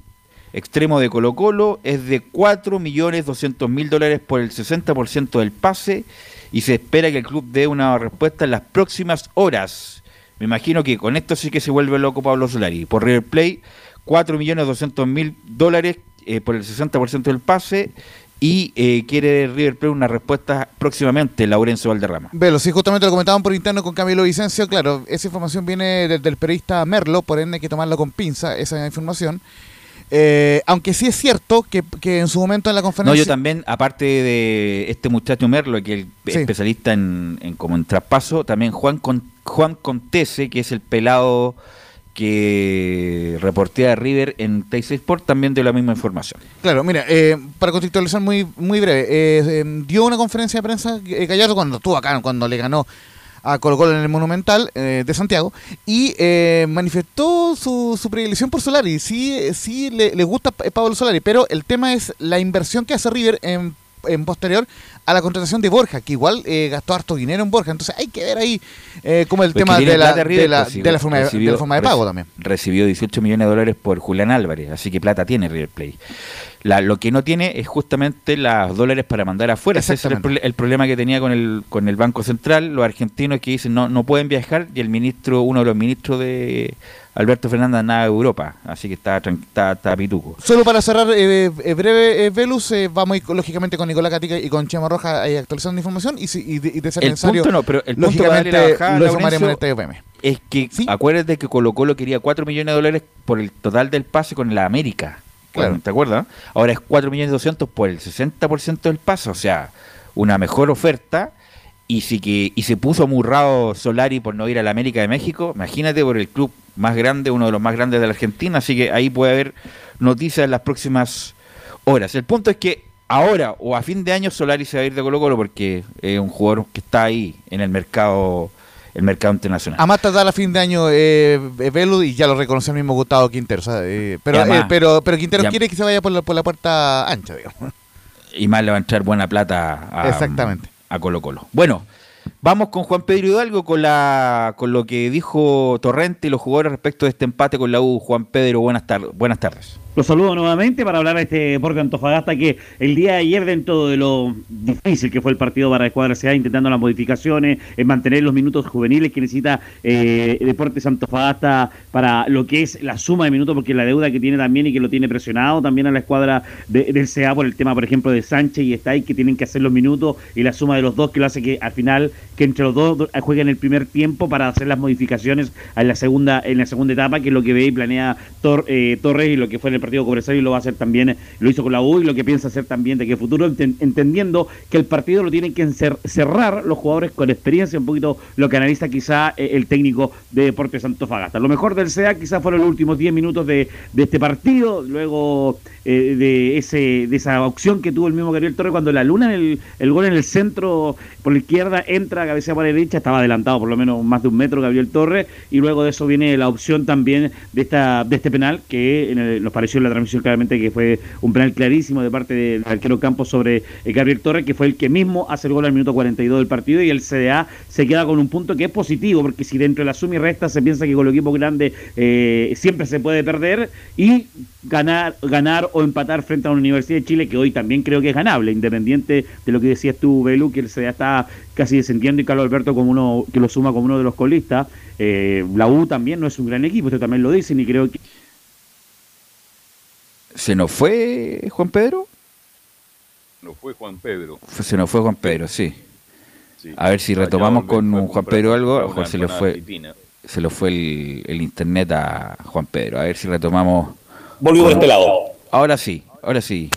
extremo de Colo Colo, es de 4.200.000 dólares por el 60% del pase y se espera que el club dé una respuesta en las próximas horas. Me imagino que con esto sí que se vuelve loco Pablo Solari. Por River Play, 4.200.000 dólares eh, por el 60% del pase y eh, quiere River Plate una respuesta próximamente, Laurencio Valderrama. Velo, sí, justamente lo comentaban por interno con Camilo Vicencio. Claro, esa información viene del periodista Merlo, por ende hay que tomarla con pinza, esa información. Eh, aunque sí es cierto que, en su momento en la conferencia. No, yo también, aparte de este muchacho Merlo, que es el especialista en, como en traspaso, también Juan, Juan Contese, que es el pelado que reportea River en Tayside Sport, también dio la misma información. Claro, mira, eh, para contextualizar muy, muy breve, eh, dio una conferencia de prensa Gallardo cuando estuvo acá, cuando le ganó a Colo Colo en el Monumental eh, de Santiago y eh, manifestó su, su predilección por Solari. Sí, sí le, le gusta Pablo Solari, pero el tema es la inversión que hace River en, en posterior a la contratación de Borja, que igual eh, gastó harto dinero en Borja. Entonces hay que ver ahí eh, como el tema de la, de, la, de, la, forma, de, la forma de pago también. Recibió 18 millones de dólares por Julián Álvarez, así que plata tiene River Play. La, lo que no tiene es justamente los dólares para mandar afuera. Ese es el, problema que tenía con el, con el Banco Central, los argentinos que dicen no, no pueden viajar y el ministro, uno de los ministros de Alberto Fernández nada de Europa, así que está, está, está pituco. Solo para cerrar eh, eh breve, eh, Velus, eh, vamos lógicamente con Nicolás Catica y con Chema Roja eh, actualizando información y, y, y de, ser el necesario, punto no, pero el punto lógicamente la bajada, lo informaremos en el TVM. Es que acuérdate que Colo Colo quería 4 millones de dólares por el total del pase con la América. Claro. ¿Te acuerdas? Ahora es 4 millones 200 por el 60% del pase, o sea, una mejor oferta y si que y se puso amurrado Solari por no ir a la América de México, imagínate por el club más grande, uno de los más grandes de la Argentina, así que ahí puede haber noticias en las próximas horas. El punto es que ahora o a fin de año Solari se va a ir de Colo Colo porque es un jugador que está ahí en el mercado el mercado internacional. A más tardar a fin de año eh, y ya lo reconoció el mismo Gustavo Quintero. Eh, pero, eh, pero, pero Quintero quiere que se vaya por la, por la puerta ancha, digamos. Y más le va a entrar buena plata a, Exactamente a Colo Colo. Bueno, vamos con Juan Pedro Hidalgo con, la, con lo que dijo Torrente y los jugadores respecto de este empate con la U. Juan Pedro, buenas, tardes buenas tardes. Los saludo nuevamente para hablar de este deporte Antofagasta que el día de ayer, dentro de lo difícil que fue el partido para la escuadra ha intentando las modificaciones, en mantener los minutos juveniles que necesita eh, Deportes Antofagasta para lo que es la suma de minutos, porque la deuda que tiene también y que lo tiene presionado también a la escuadra del CA por el tema, por ejemplo, de Sánchez y Estay, que tienen que hacer los minutos y la suma de los dos que lo hace que al final, que entre los dos jueguen el primer tiempo para hacer las modificaciones en la segunda, en la segunda etapa, que es lo que ve y planea eh, Torres y lo que fue en el partido Cobresal y lo va a hacer también, lo hizo con la U y lo que piensa hacer también de que futuro, entendiendo que el partido lo tienen que cerrar los jugadores con experiencia, un poquito lo que analiza quizá eh, el técnico de Deportes Antofagasta. Lo mejor del SEA quizá fueron los últimos 10 minutos de, este partido, luego eh, de ese de esa opción que tuvo el mismo Gabriel Torres cuando la luna, el, el gol en el centro por la izquierda, entra a cabeza por la derecha, estaba adelantado por lo menos más de un metro Gabriel Torres, y luego de eso viene la opción también de esta de este penal, que nos pareció la transmisión claramente que fue un penal clarísimo de parte del arquero Campos sobre eh, Gabriel Torres, que fue el que mismo hace el gol al minuto 42 del partido, y el CDA se queda con un punto que es positivo, porque si dentro de la suma y resta se piensa que con los equipos grandes eh, siempre se puede perder, y ganar, ganar o empatar frente a una Universidad de Chile que hoy también creo que es ganable, independiente de lo que decías tú, Belu, que se está casi descendiendo y Carlos Alberto como uno que lo suma como uno de los colistas. Eh, la U también no es un gran equipo, usted también lo dicen y creo que... ¿Se nos fue Juan Pedro? No fue Juan Pedro. Se nos fue Juan Pedro, sí. A ver si retomamos con Juan Pedro algo. se le fue, se lo fue el, el internet a Juan Pedro. A ver si retomamos Volvió por este lado. Ahora sí, ahora sí.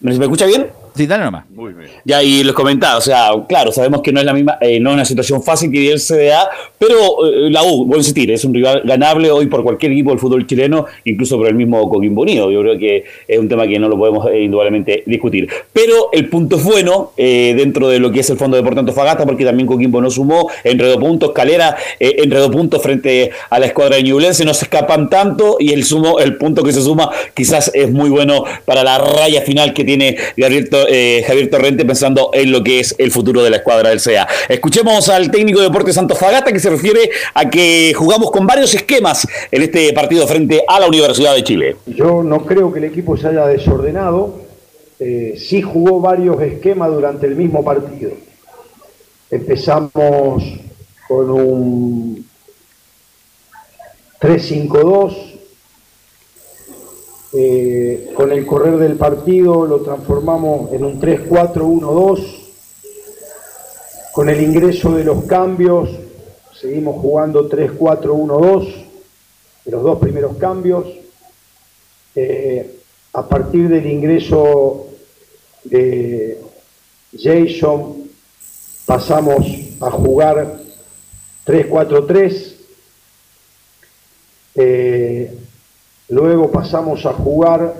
¿Me, escucha bien? Sí, dale nomás. Muy bien. Ya, y les comentaba, o sea, claro, sabemos que no es la misma, eh, no es una situación fácil que el CDA, pero eh, la U, voy a insistir, es un rival ganable hoy por cualquier equipo del fútbol chileno, incluso por el mismo Coquimbo Unido. Yo creo que es un tema que no lo podemos eh, indudablemente discutir. Pero el punto es bueno dentro de lo que es el Fondo de Deportes Antofagasta, porque también Coquimbo no sumó, enredó puntos, Calera enredó puntos frente a la escuadra de Ñublense, no se escapan tanto y el sumo, el punto que se suma quizás es muy bueno para la raya final que tiene Gabriel, Javier Torrente pensando en lo que es el futuro de la escuadra del CEA. Escuchemos al técnico de Deportes Santos Fagata que se refiere a que jugamos con varios esquemas en este partido frente a la Universidad de Chile. Yo no creo que el equipo se haya desordenado, eh, sí jugó varios esquemas durante el mismo partido. Empezamos con un 3-5-2, eh, con el correr del partido lo transformamos en un 3-4-1-2. Con el ingreso de los cambios seguimos jugando 3-4-1-2, los dos primeros cambios. Eh, a partir del ingreso de Jason pasamos a jugar 3-4-3. Luego pasamos a jugar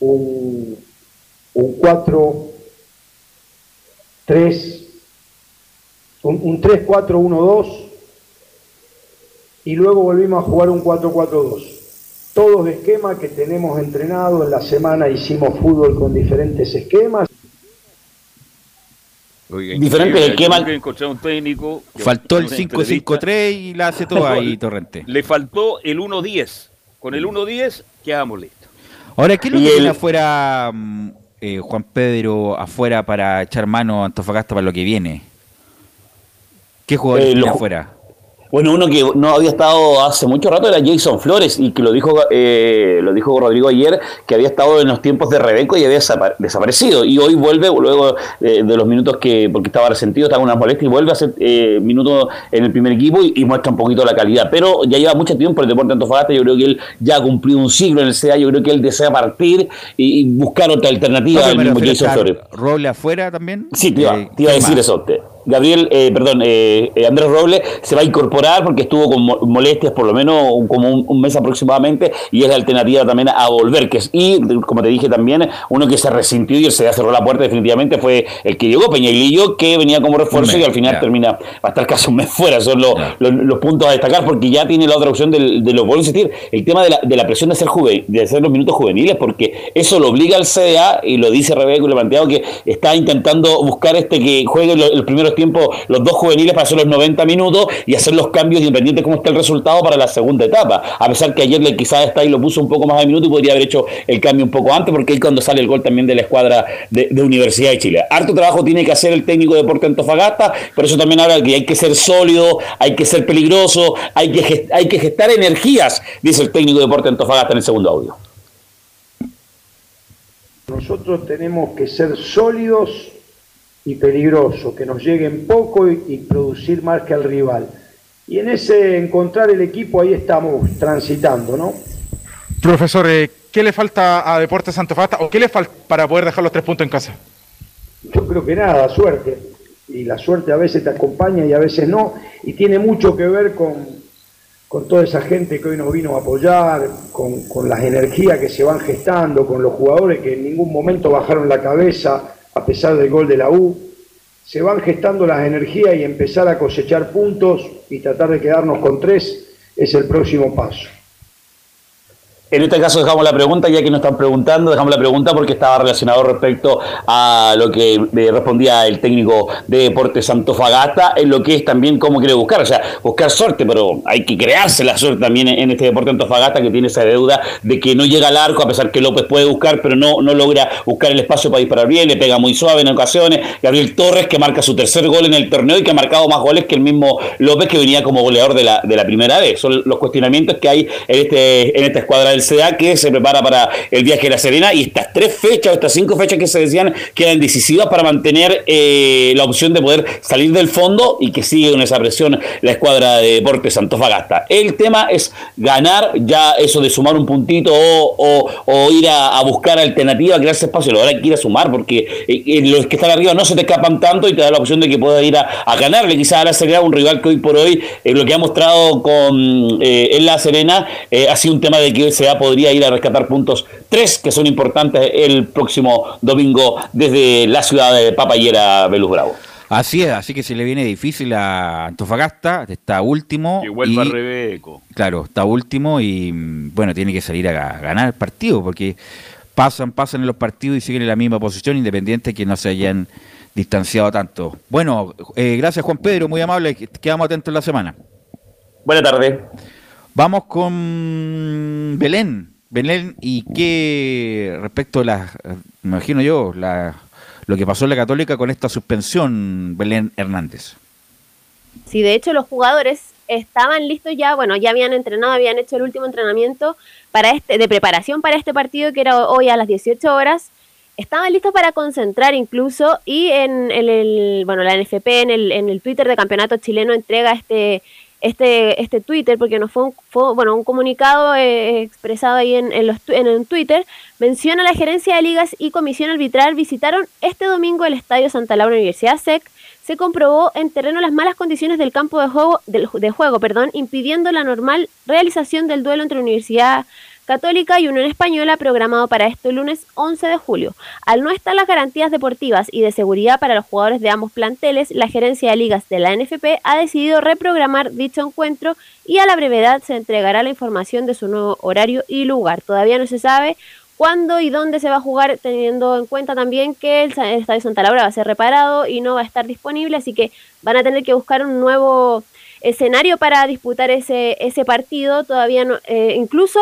un, 4, 3, un, 3, 4, 1, 2 y luego volvimos a jugar un 4, 4, 2. Todos de esquema que tenemos entrenado, en la semana hicimos fútbol con diferentes esquemas. Diferente esquema. Un técnico Faltó el 5-5-3 y la hace todo ahí, *laughs* Torrente. Le faltó el 1-10 con el 1-10 quedamos listos. Ahora, ¿qué es lo que tiene afuera mm, eh, Juan Pedro afuera para echar mano a Antofagasta para lo que viene? ¿Qué jugadores eh, tiene afuera? Bueno, uno que no había estado hace mucho rato era Jason Flores y que lo dijo eh, lo dijo Rodrigo ayer que había estado en los tiempos de Rebeco y había desaparecido. Y hoy vuelve luego de los minutos que porque estaba resentido estaba con una molestia y vuelve a hacer eh, minutos en el primer equipo y, muestra un poquito la calidad. Pero ya lleva mucho tiempo el deporte Antofagasta yo creo que él ya ha cumplido un siglo en el CA yo creo que él desea partir y, buscar otra alternativa al mismo Jason Flores. ¿Roble afuera también? sí te iba, eh, a decir eso Gabriel, eh, perdón, eh, eh, Andrés Robles se va a incorporar porque estuvo con molestias por lo menos como un, mes aproximadamente y es la alternativa también a volver. Que es, y como te dije también, uno que se resintió y se cerró la puerta definitivamente fue el que llegó, Peñailillo, que venía como refuerzo y al final termina, va a estar casi un mes fuera. Son los, puntos a destacar porque ya tiene la otra opción de, lo vuelvo a insistir, el tema de la, de la presión de ser juvenil, de hacer los minutos juveniles, porque eso lo obliga al CDA y lo dice Rebeca y lo planteado que está intentando buscar este que juegue los primeros tiempo los dos juveniles para hacer los 90 minutos y hacer los cambios independiente de cómo está el resultado para la segunda etapa. A pesar que ayer le quizás está y lo puso un poco más de minuto y podría haber hecho el cambio un poco antes, porque ahí cuando sale el gol también de la escuadra de, Universidad de Chile. Harto trabajo tiene que hacer el técnico de Deporte Antofagasta, por eso también habla que hay que ser sólido, hay que ser peligroso, hay que, hay que gestar energías, dice el técnico de Deporte Antofagasta en el segundo audio. Nosotros tenemos que ser sólidos y peligroso, que nos lleguen poco y, producir más que al rival. Y en ese encontrar el equipo ahí estamos transitando, ¿no? Profesor, eh, ¿qué le falta a Deportes Santofagasta o qué le falta para poder dejar los tres puntos en casa? Yo creo que nada, suerte. Y la suerte a veces te acompaña y a veces no. Y tiene mucho que ver con, con toda esa gente que hoy nos vino a apoyar, con, con las energías que se van gestando, con los jugadores que en ningún momento bajaron la cabeza a pesar del gol de la U. se van gestando las energías y empezar a cosechar puntos y tratar de quedarnos con tres es el próximo paso. En este caso dejamos la pregunta, ya que nos están preguntando, dejamos la pregunta porque estaba relacionado respecto a lo que eh, respondía el técnico de Deportes Santofagasta, en lo que es también cómo quiere buscar, o sea, buscar suerte, pero hay que crearse la suerte también en este Deporte Antofagasta que tiene esa deuda de que no llega al arco, a pesar que López puede buscar, pero no, no logra buscar el espacio para disparar bien, le pega muy suave en ocasiones. Gabriel Torres, que marca su tercer gol en el torneo y que ha marcado más goles que el mismo López, que venía como goleador de la, de la primera vez. Son los cuestionamientos que hay en, este, en esta escuadra del CDA que se prepara para el viaje a La Serena y estas tres fechas, estas cinco fechas que se decían quedan decisivas para mantener eh, la opción de poder salir del fondo y que sigue con esa presión la escuadra de Deportes Antofagasta. El tema es ganar ya eso de sumar un puntito o, ir a, buscar alternativa, crearse espacio, lo hay que ir a sumar porque eh, eh, los que están arriba no se te escapan tanto y te da la opción de que pueda ir a, ganarle quizás a La Serena, un rival que hoy por hoy lo que ha mostrado con en La Serena ha sido un tema de que se podría ir a rescatar puntos, tres que son importantes el próximo domingo desde la ciudad de Papayera, Belus Bravo. Así es, así que se le viene difícil a Antofagasta, está último. Que vuelva Rebeco. Claro, está último y bueno, tiene que salir a ganar el partido porque pasan, pasan en los partidos y siguen en la misma posición, independiente que no se hayan distanciado tanto. Bueno, eh, gracias Juan Pedro, muy amable, quedamos atentos la semana. Buenas tardes. Vamos con Belén. Belén, ¿y qué respecto a las, me imagino yo, la, lo que pasó en la Católica con esta suspensión, Belén Hernández? Sí, de hecho los jugadores estaban listos ya, bueno, ya habían entrenado, habían hecho el último entrenamiento para este, de preparación para este partido que era hoy a las 18 horas. Estaban listos para concentrar incluso y en, el, bueno, la NFP en el, en el Twitter de Campeonato Chileno entrega este este, este Twitter, porque no fue un, bueno, un comunicado eh, expresado ahí en, en, los, en el Twitter, menciona la gerencia de ligas y comisión arbitral visitaron este domingo el Estadio Santa Laura Universidad SEC. Se comprobó en terreno las malas condiciones del campo de juego, de juego perdón, impidiendo la normal realización del duelo entre Universidad Católica y Unión Española programado para este lunes 11 de julio. Al no estar las garantías deportivas y de seguridad para los jugadores de ambos planteles, la gerencia de ligas de la NFP ha decidido reprogramar dicho encuentro y a la brevedad se entregará la información de su nuevo horario y lugar. Todavía no se sabe cuándo y dónde se va a jugar, teniendo en cuenta también que el Estadio Santa Laura va a ser reparado y no va a estar disponible, así que van a tener que buscar un nuevo escenario para disputar ese, ese partido. Todavía no, eh, incluso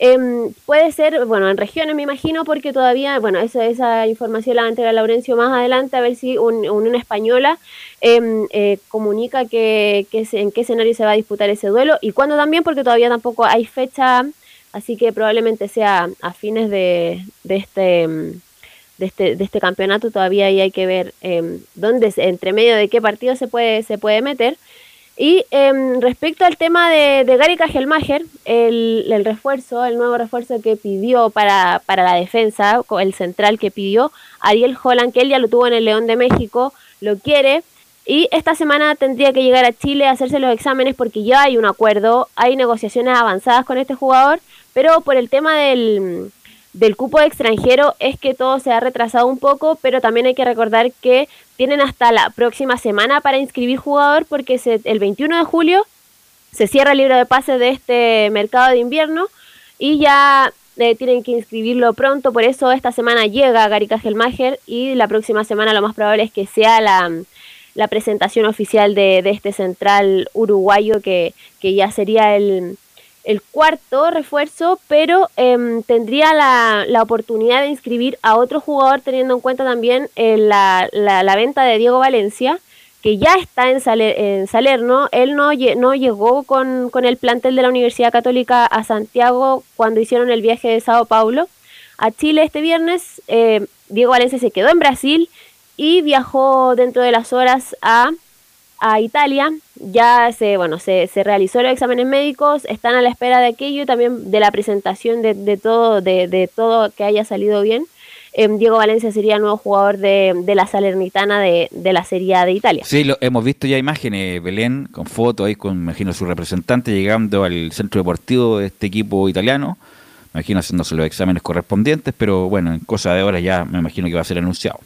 Em, puede ser, bueno, en regiones me imagino, porque todavía, bueno, esa, esa información la va a entregar Laurencio más adelante, a ver si una española em, eh, comunica que, en qué escenario se va a disputar ese duelo y cuándo también, porque todavía tampoco hay fecha, así que probablemente sea a fines de, de este... Em, de este, de este campeonato todavía ahí hay que ver dónde, entre medio de qué partido se puede, se puede meter. Y em, respecto al tema de, de Gary Kajelmacher, el, refuerzo, el nuevo refuerzo que pidió para, para la defensa, el central que pidió, Ariel Holland, que él ya lo tuvo en el León de México, lo quiere. Y esta semana tendría que llegar a Chile a hacerse los exámenes porque ya hay un acuerdo, hay negociaciones avanzadas con este jugador, pero por el tema del, del cupo extranjero es que todo se ha retrasado un poco, pero también hay que recordar que tienen hasta la próxima semana para inscribir jugador porque el 21 de julio se cierra el libro de pase de este mercado de invierno y ya eh, tienen que inscribirlo pronto, por eso esta semana llega Gary Kajelmacher y la próxima semana lo más probable es que sea la, presentación oficial de, de, este central uruguayo que, que ya sería el, el cuarto refuerzo, pero em, tendría la, la, oportunidad de inscribir a otro jugador teniendo en cuenta también eh, la, la, venta de Diego Valencia, que ya está en, en Salerno. Él no, no llegó con, con, el plantel de la Universidad Católica a Santiago cuando hicieron el viaje de Sao Paulo a Chile este viernes. Eh, Diego Valencia se quedó en Brasil y viajó dentro de las horas a a Italia, ya se, bueno, se, se, realizó los exámenes médicos, están a la espera de aquello y también de la presentación de, de todo, de, de, todo que haya salido bien. Em, Diego Valencia sería el nuevo jugador de, de la Salernitana de, la Serie A de Italia. Sí, lo, hemos visto ya imágenes, Belén, con fotos ahí con, imagino, su representante llegando al centro deportivo de este equipo italiano. Imagino haciéndose los exámenes correspondientes, pero bueno, en cosa de horas ya me imagino que va a ser anunciado.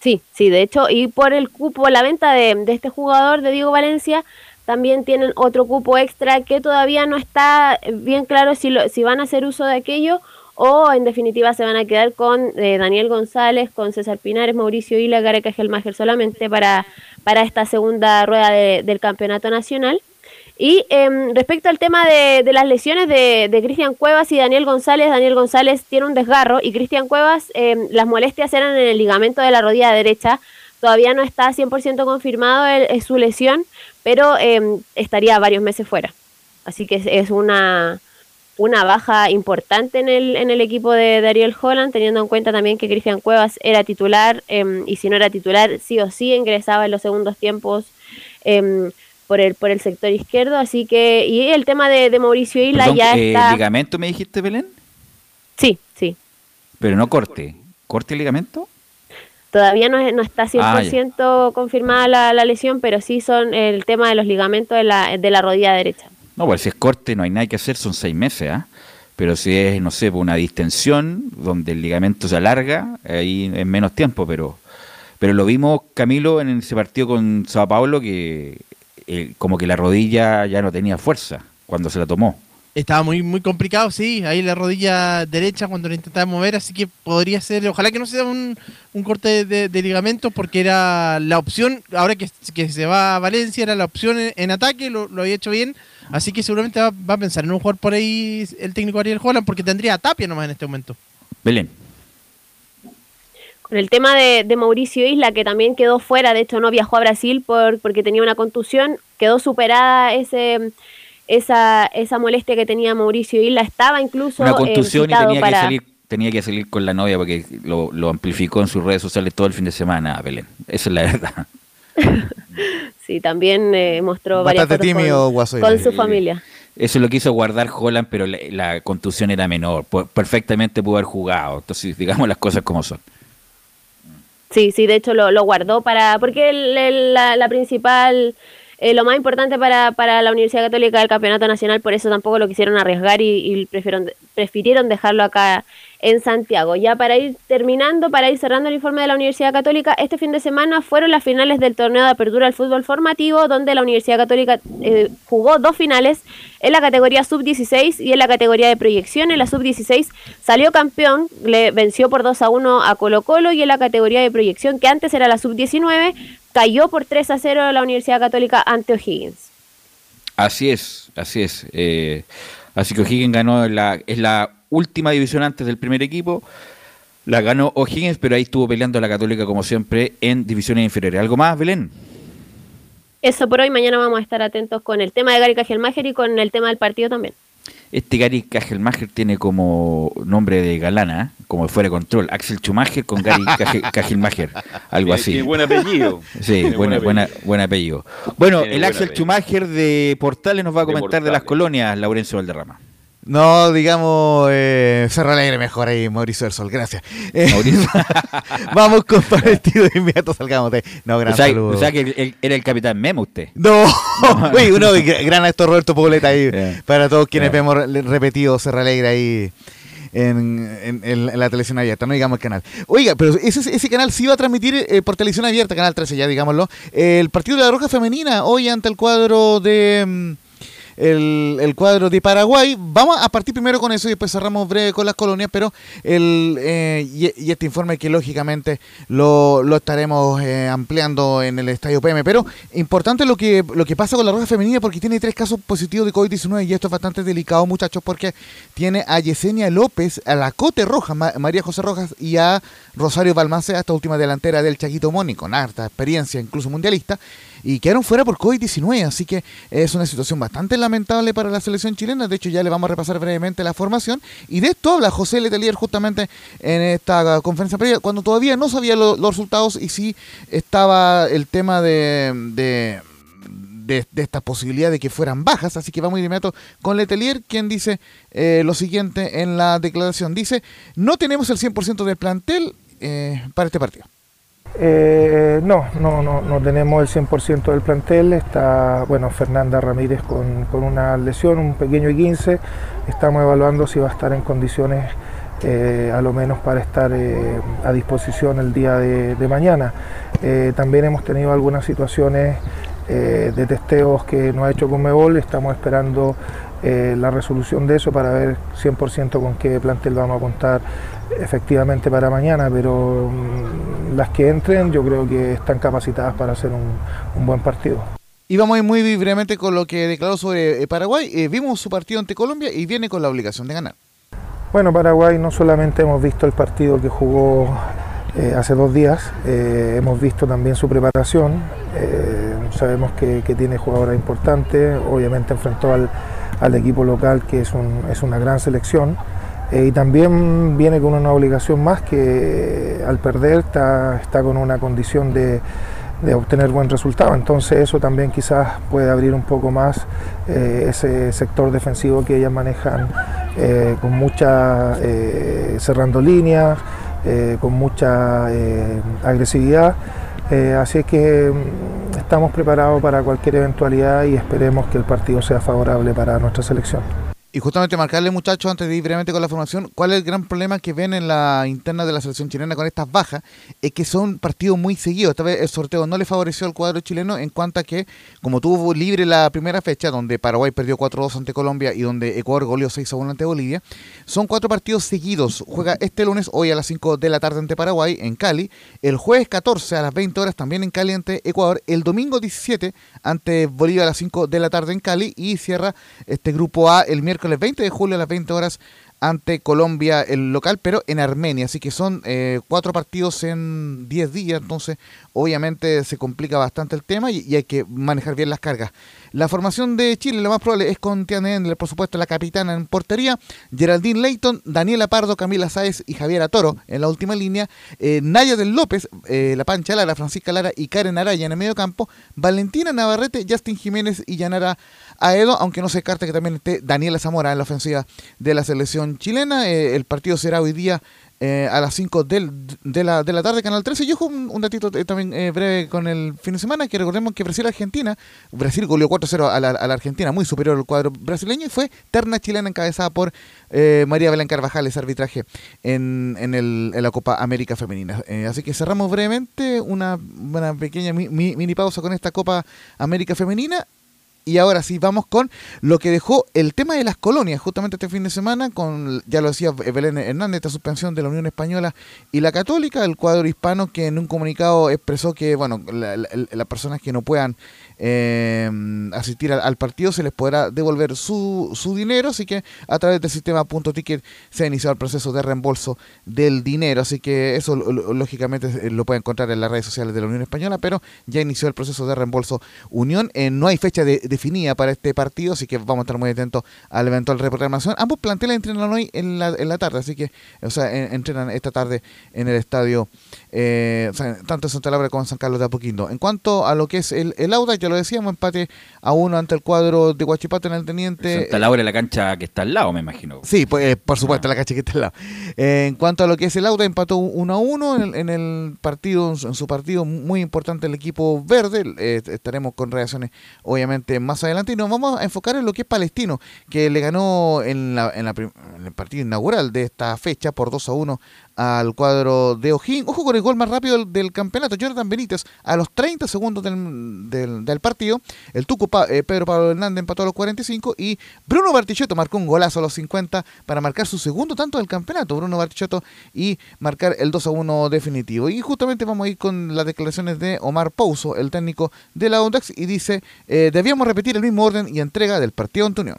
Sí, sí, de hecho, y por el cupo, la venta de, de este jugador de Diego Valencia, también tienen otro cupo extra que todavía no está bien claro si, lo, si van a hacer uso de aquello o en definitiva se van a quedar con eh, Daniel González, con César Pinares, Mauricio Hila, Gareca Gelmacher solamente para, para esta segunda rueda de, del campeonato nacional. Y eh, respecto al tema de, de las lesiones de, de Cristian Cuevas y Daniel González, Daniel González tiene un desgarro y Cristian Cuevas, eh, las molestias eran en el ligamento de la rodilla derecha. Todavía no está 100% confirmado el, su lesión, pero eh, estaría varios meses fuera. Así que es, una, una baja importante en el, en el equipo de, de Ariel Holland, teniendo en cuenta también que Cristian Cuevas era titular y si no era titular, sí o sí ingresaba en los segundos tiempos. Por el por el sector izquierdo, así que y el tema de, de Mauricio Isla Perdón, ya eh, está ¿Ligamento me dijiste, Belén? Sí, sí. Pero no corte. ¿Corte el ligamento? Todavía no, no está 100% Ah, confirmada la, la, lesión, pero sí son el tema de los ligamentos de la, de la rodilla derecha. No, pues si es corte no hay nada que hacer, son seis meses, ¿ah? Pero si es, no sé, una distensión donde el ligamento se alarga, ahí en menos tiempo, pero pero lo vimos, Camilo, en ese partido con Sao Paulo, que eh, como que la rodilla ya no tenía fuerza cuando se la tomó. Estaba muy muy complicado, sí, ahí la rodilla derecha cuando la intentaba mover, así que podría ser, ojalá que no sea un, un corte de, de, ligamento, porque era la opción, ahora que, que, se va a Valencia, era la opción en, en ataque, lo, lo, había hecho bien, así que seguramente va, va, a pensar en un jugador por ahí el técnico Ariel Holland, porque tendría a Tapia nomás en este momento. Belén. Con el tema de, de, Mauricio Isla, que también quedó fuera, de hecho no viajó a Brasil por, porque tenía una contusión, quedó superada ese esa, esa molestia que tenía Mauricio Isla, estaba incluso... Una contusión eh, y tenía, para... que salir, tenía que salir con la novia porque lo, lo, amplificó en sus redes sociales todo el fin de semana, Belén. Esa es la verdad. *laughs* sí, también eh, mostró Bastante varias tímido, con, con su familia. Eso lo quiso guardar Holland, pero la, la contusión era menor. Perfectamente pudo haber jugado. Entonces, digamos las cosas como son. Sí, sí, de hecho lo, lo guardó para. Porque el, el, la, la, principal. Eh, lo más importante para, para la Universidad Católica del Campeonato Nacional, por eso tampoco lo quisieron arriesgar y, y prefirieron, prefirieron dejarlo acá en Santiago. Ya para ir terminando, para ir cerrando el informe de la Universidad Católica, este fin de semana fueron las finales del torneo de apertura del fútbol formativo, donde la Universidad Católica eh, jugó dos finales en la categoría sub-16 y en la categoría de proyección. En la sub-16 salió campeón, le venció por 2 a 1 a Colo Colo y en la categoría de proyección, que antes era la sub-19, cayó por 3 a 0 la Universidad Católica ante O'Higgins. Así es, así es. Eh, así que O'Higgins ganó, la, es la última división antes del primer equipo. La ganó O'Higgins, pero ahí estuvo peleando la Católica como siempre en divisiones inferiores. ¿Algo más, Belén? Eso por hoy, mañana vamos a estar atentos con el tema de Gary Cajelmacher y con el tema del partido también. Este Gary Cajelmacher tiene como nombre de galana, como fuera de control, Axel Schumacher con Gary *laughs* Cajelmacher, algo así. Tiene buen apellido. *laughs* Sí, buena, buen buena, buen apellido. Bueno, Tiene el Axel apellido. Schumacher de Portales nos va a De comentar de las Portales. colonias, Laurencio Valderrama. No, digamos, eh, Cerro Alegre mejor ahí, Mauricio del Sol, gracias. Eh, *laughs* vamos con partido de inmediato, salgamos de... No, gran o sea, saludo. o sea que el- era el capitán Memo usted. No, *laughs* uy, uno, gran actor Roberto Pobleta ahí, Yeah. para todos quienes Yeah. vemos re- repetido Cerro Alegre ahí en, en- en- en la televisión abierta, no digamos el canal. Oiga, pero ese, ese canal sí va a transmitir eh, por televisión abierta, Canal 13 ya, digámoslo, el partido de la Roja Femenina hoy ante el cuadro de... el, el cuadro de Paraguay. Vamos a partir primero con eso y después cerramos breve con las colonias, pero el eh, y, este informe que lógicamente lo, lo estaremos eh, ampliando en el Estadio PM. Pero importante lo que, lo que pasa con la Roja Femenina porque tiene tres casos positivos de COVID-19 y esto es bastante delicado, muchachos, porque tiene a Yesenia López, a la Cote Roja, Ma- María José Rojas y a Rosario Balmaceda, esta última delantera del Chaquito Moni, con harta experiencia, incluso mundialista y quedaron fuera por COVID-19, así que es una situación bastante lamentable para la selección chilena. De hecho, ya le vamos a repasar brevemente la formación. Y de esto habla José Letelier justamente en esta conferencia previa, cuando todavía no sabía lo- los resultados y sí estaba el tema de- de esta posibilidad de que fueran bajas. Así que vamos de inmediato con Letelier, quien dice eh, lo siguiente en la declaración. Dice, no tenemos el 100% del plantel eh, para este partido. Eh, no, no, no, no tenemos el 100% del plantel. Está, bueno, Fernanda Ramírez con, con una lesión, un pequeño 15. Estamos evaluando si va a estar en condiciones eh, a lo menos para estar eh, a disposición el día de, de mañana. Eh, también hemos tenido algunas situaciones de testeos que nos ha hecho Conmebol, estamos esperando la resolución de eso para ver 100% con qué plantel vamos a contar efectivamente para mañana, pero mm, las que entren yo creo que están capacitadas para hacer un, un buen partido. Y vamos a ir muy brevemente con lo que declaró sobre eh, Paraguay. Eh, vimos su partido ante Colombia y viene con la obligación de ganar. Bueno, Paraguay no solamente hemos visto el partido que jugó eh, hace dos días, eh, hemos visto también su preparación, eh, sabemos que, que tiene jugadoras importantes, obviamente enfrentó al, al equipo local que es, un- es una gran selección eh, y también viene con una obligación más que al perder está, está con una condición de, de obtener buen resultado. Entonces eso también quizás puede abrir un poco más eh, ese sector defensivo que ellas manejan eh, con mucha cerrando líneas, con mucha agresividad. Así es que mm, estamos preparados para cualquier eventualidad y esperemos que el partido sea favorable para nuestra selección. Y justamente marcarle, muchachos, antes de ir brevemente con la formación, cuál es el gran problema que ven en la interna de la selección chilena con estas bajas, es que son partidos muy seguidos. Esta vez el sorteo no le favoreció al cuadro chileno en cuanto a que, como tuvo libre la primera fecha, donde Paraguay perdió 4-2 ante Colombia y donde Ecuador goleó 6-1 ante Bolivia, son cuatro partidos seguidos. Juega este lunes, hoy a las 5 de la tarde ante Paraguay, en Cali. El jueves 14 a las 20 horas también en Cali ante Ecuador. El domingo 17 ante Bolivia a las 5 de la tarde en Cali. Y cierra este grupo A el miércoles 20 de julio a las 20 horas ante Colombia, el local, pero en Armenia. Así que son eh, cuatro partidos en 10 días, entonces obviamente se complica bastante el tema y, hay que manejar bien las cargas. La formación de Chile, lo más probable es con Tiana por supuesto, la capitana en portería, Geraldine Leighton, Daniela Pardo, Camila Sáez y Javiera Toro en la última línea, eh, Naya del López, eh, la Pancha Lara, Francisca Lara y Karen Araya en el medio campo, Valentina Navarrete, Justin Jiménez y Yanara Aedo, aunque no se descarta que también esté Daniela Zamora en la ofensiva de la selección chilena. Eh, el partido será hoy día eh, a las 5 del, de, la, de la tarde, Canal 13. Y ojo, un, un datito eh, también eh, breve con el fin de semana, que recordemos que Brasil-Argentina, Brasil goleó 4-0 a la, a la Argentina, muy superior al cuadro brasileño, y fue terna chilena encabezada por María Belén Carvajal, ese arbitraje en, en, el, en la Copa América Femenina. Así que cerramos brevemente una, una pequeña mi- mi- mini pausa con esta Copa América Femenina. Y ahora sí, vamos con lo que dejó el tema de las colonias, justamente este fin de semana, con, ya lo decía Belén Hernández, esta suspensión de la Unión Española y la Católica, el cuadro hispano que en un comunicado expresó que, bueno, la- la- las personas que no puedan eh, asistir al, partido se les podrá devolver su, su dinero, así que a través del sistema punto ticket se ha iniciado el proceso de reembolso del dinero, así que eso lógicamente eh, lo puede encontrar en las redes sociales de la Unión Española, pero ya inició el proceso de reembolso Unión, Eh, no hay fecha de- definida para este partido, así que vamos a estar muy atentos al eventual reprogramación. Ambos planteles entrenan hoy en la, en la tarde, así que, o sea, en- entrenan esta tarde en el estadio, eh, tanto en Santa Laura como en San Carlos de Apoquindo. En cuanto a lo que es el, el Audax, ya lo decíamos, empate a uno ante el cuadro de Huachipato en el Teniente. Santa Laura, la cancha que está al lado, me imagino. Sí, pues, eh, por supuesto, la cancha que está al lado. Eh, en cuanto a lo que es el Auda, empató 1 a 1 en, el- en el partido, en su, partido muy importante el equipo verde. Eh, estaremos con reacciones, obviamente, más adelante. Y nos vamos a enfocar en lo que es Palestino, que le ganó en, la, en, la en el partido inaugural de esta fecha por 2 a 1 al cuadro de O'Higgins. Ojo con el gol más rápido del, del campeonato, Jonathan Benítez, a los 30 segundos del, del, partido. El Tuco eh, Pedro Pablo Hernández empató a los 45 y Bruno Bartichotto marcó un golazo a los 50 para marcar su segundo tanto del campeonato, Bruno Bartichotto, y marcar el 2 a 1 definitivo. Y justamente vamos a ir con las declaraciones de Omar Pouso, el técnico de la Audax, y dice, eh, debíamos repetir el mismo orden y entrega del partido ante Unión.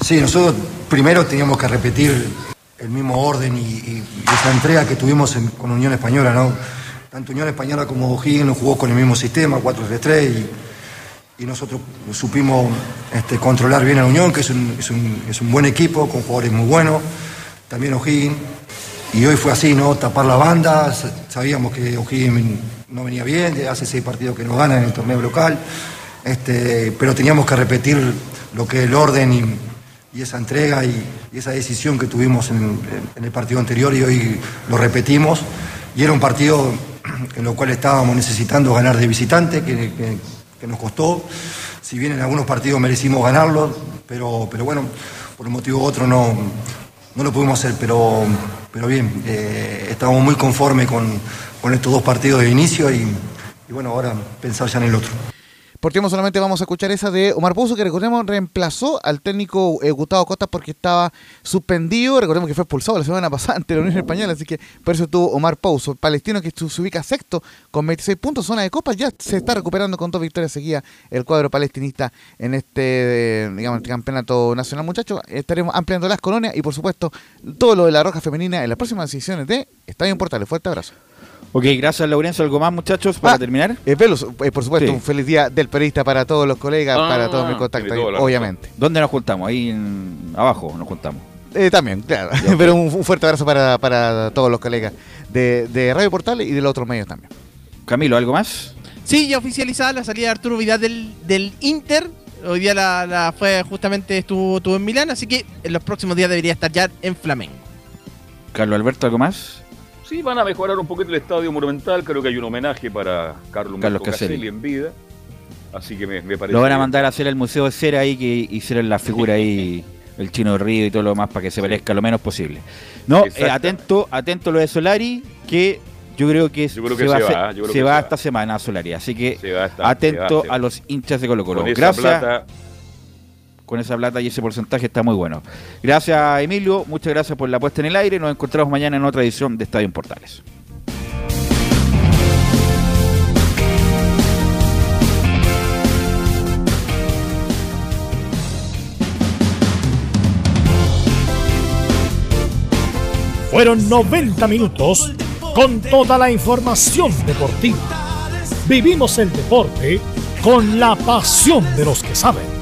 Sí, nosotros primero teníamos que repetir el mismo orden y, y- esa entrega que tuvimos en- con Unión Española, ¿no? Tanto Unión Española como O'Higgins jugó con el mismo sistema, 4-3-3, y, nosotros supimos este, controlar bien a Unión, que es un, es, un, es un buen equipo, con jugadores muy buenos, también O'Higgins, y hoy fue así, ¿no? Tapar la banda, sa- sabíamos que O'Higgins no venía bien, hace seis partidos que no gana en el torneo local, este, pero teníamos que repetir lo que es el orden y, y esa entrega y, esa decisión que tuvimos en, el partido anterior y hoy lo repetimos. Y era un partido *clears throat* en lo cual estábamos necesitando ganar de visitante, que, que- nos costó. Si bien en algunos partidos merecimos ganarlo, pero, pero bueno, por un motivo u otro no, no lo pudimos hacer, pero, pero bien, eh, estamos muy conformes con, con estos dos partidos de inicio y, y bueno, ahora pensar ya en el otro. Por tiempo solamente vamos a escuchar esa de Omar Pouso, que recordemos reemplazó al técnico eh, Gustavo Costa porque estaba suspendido. Recordemos que fue expulsado la semana pasada ante la Unión Española, así que por eso tuvo Omar Pouso. Palestino que se ubica sexto con 26 puntos, zona de copas, ya se está recuperando con dos victorias seguidas el cuadro palestinista en este, eh, digamos, este campeonato nacional, muchachos. Estaremos ampliando las colonias y por supuesto todo lo de la Roja Femenina en las próximas ediciones de Estadio Portales. Fuerte abrazo. Ok, gracias Laurencio. ¿Algo más, muchachos, para Ah, terminar? Eh, Pelos, eh, por supuesto, Sí. un feliz día del periodista para todos los colegas, Ah, para todos mis contactos, obviamente. ¿Dónde nos juntamos? Ahí en- abajo nos juntamos. Eh, también, claro. *laughs* Pero un, un fuerte abrazo para, para todos los colegas de, de Radio Portales y de los otros medios también. Camilo, ¿algo más? Sí, ya oficializada la salida de Arturo Vidal del, del Inter. Hoy día la, la fue justamente estuvo, estuvo en Milán, así que en los próximos días debería estar ya en Flamengo. Carlos Alberto, ¿algo más? Sí, van a mejorar un poquito el estadio monumental. Creo que hay un homenaje para Carlos, Carlos Caselli. Caselli en vida. Así que me, me parece. Lo van a mandar a hacer al Museo de Cera ahí que hicieron la figura ahí, *laughs* el chino de Río y todo lo demás para que se parezca lo menos posible. No, eh, atento, atento lo de Solari, que yo creo que, Yo creo que se, va, se a hacer- va, yo creo se que va se va. esta semana a Solari. Así que atento a los hinchas de Colo Colo. Con Gracias. plata, Con esa plata y ese porcentaje está muy bueno. Gracias, Emilio. Muchas gracias por la puesta en el aire. Nos encontramos mañana en otra edición de Estadio en Portales. Fueron 90 minutos con toda la información deportiva. Vivimos el deporte con la pasión de los que saben.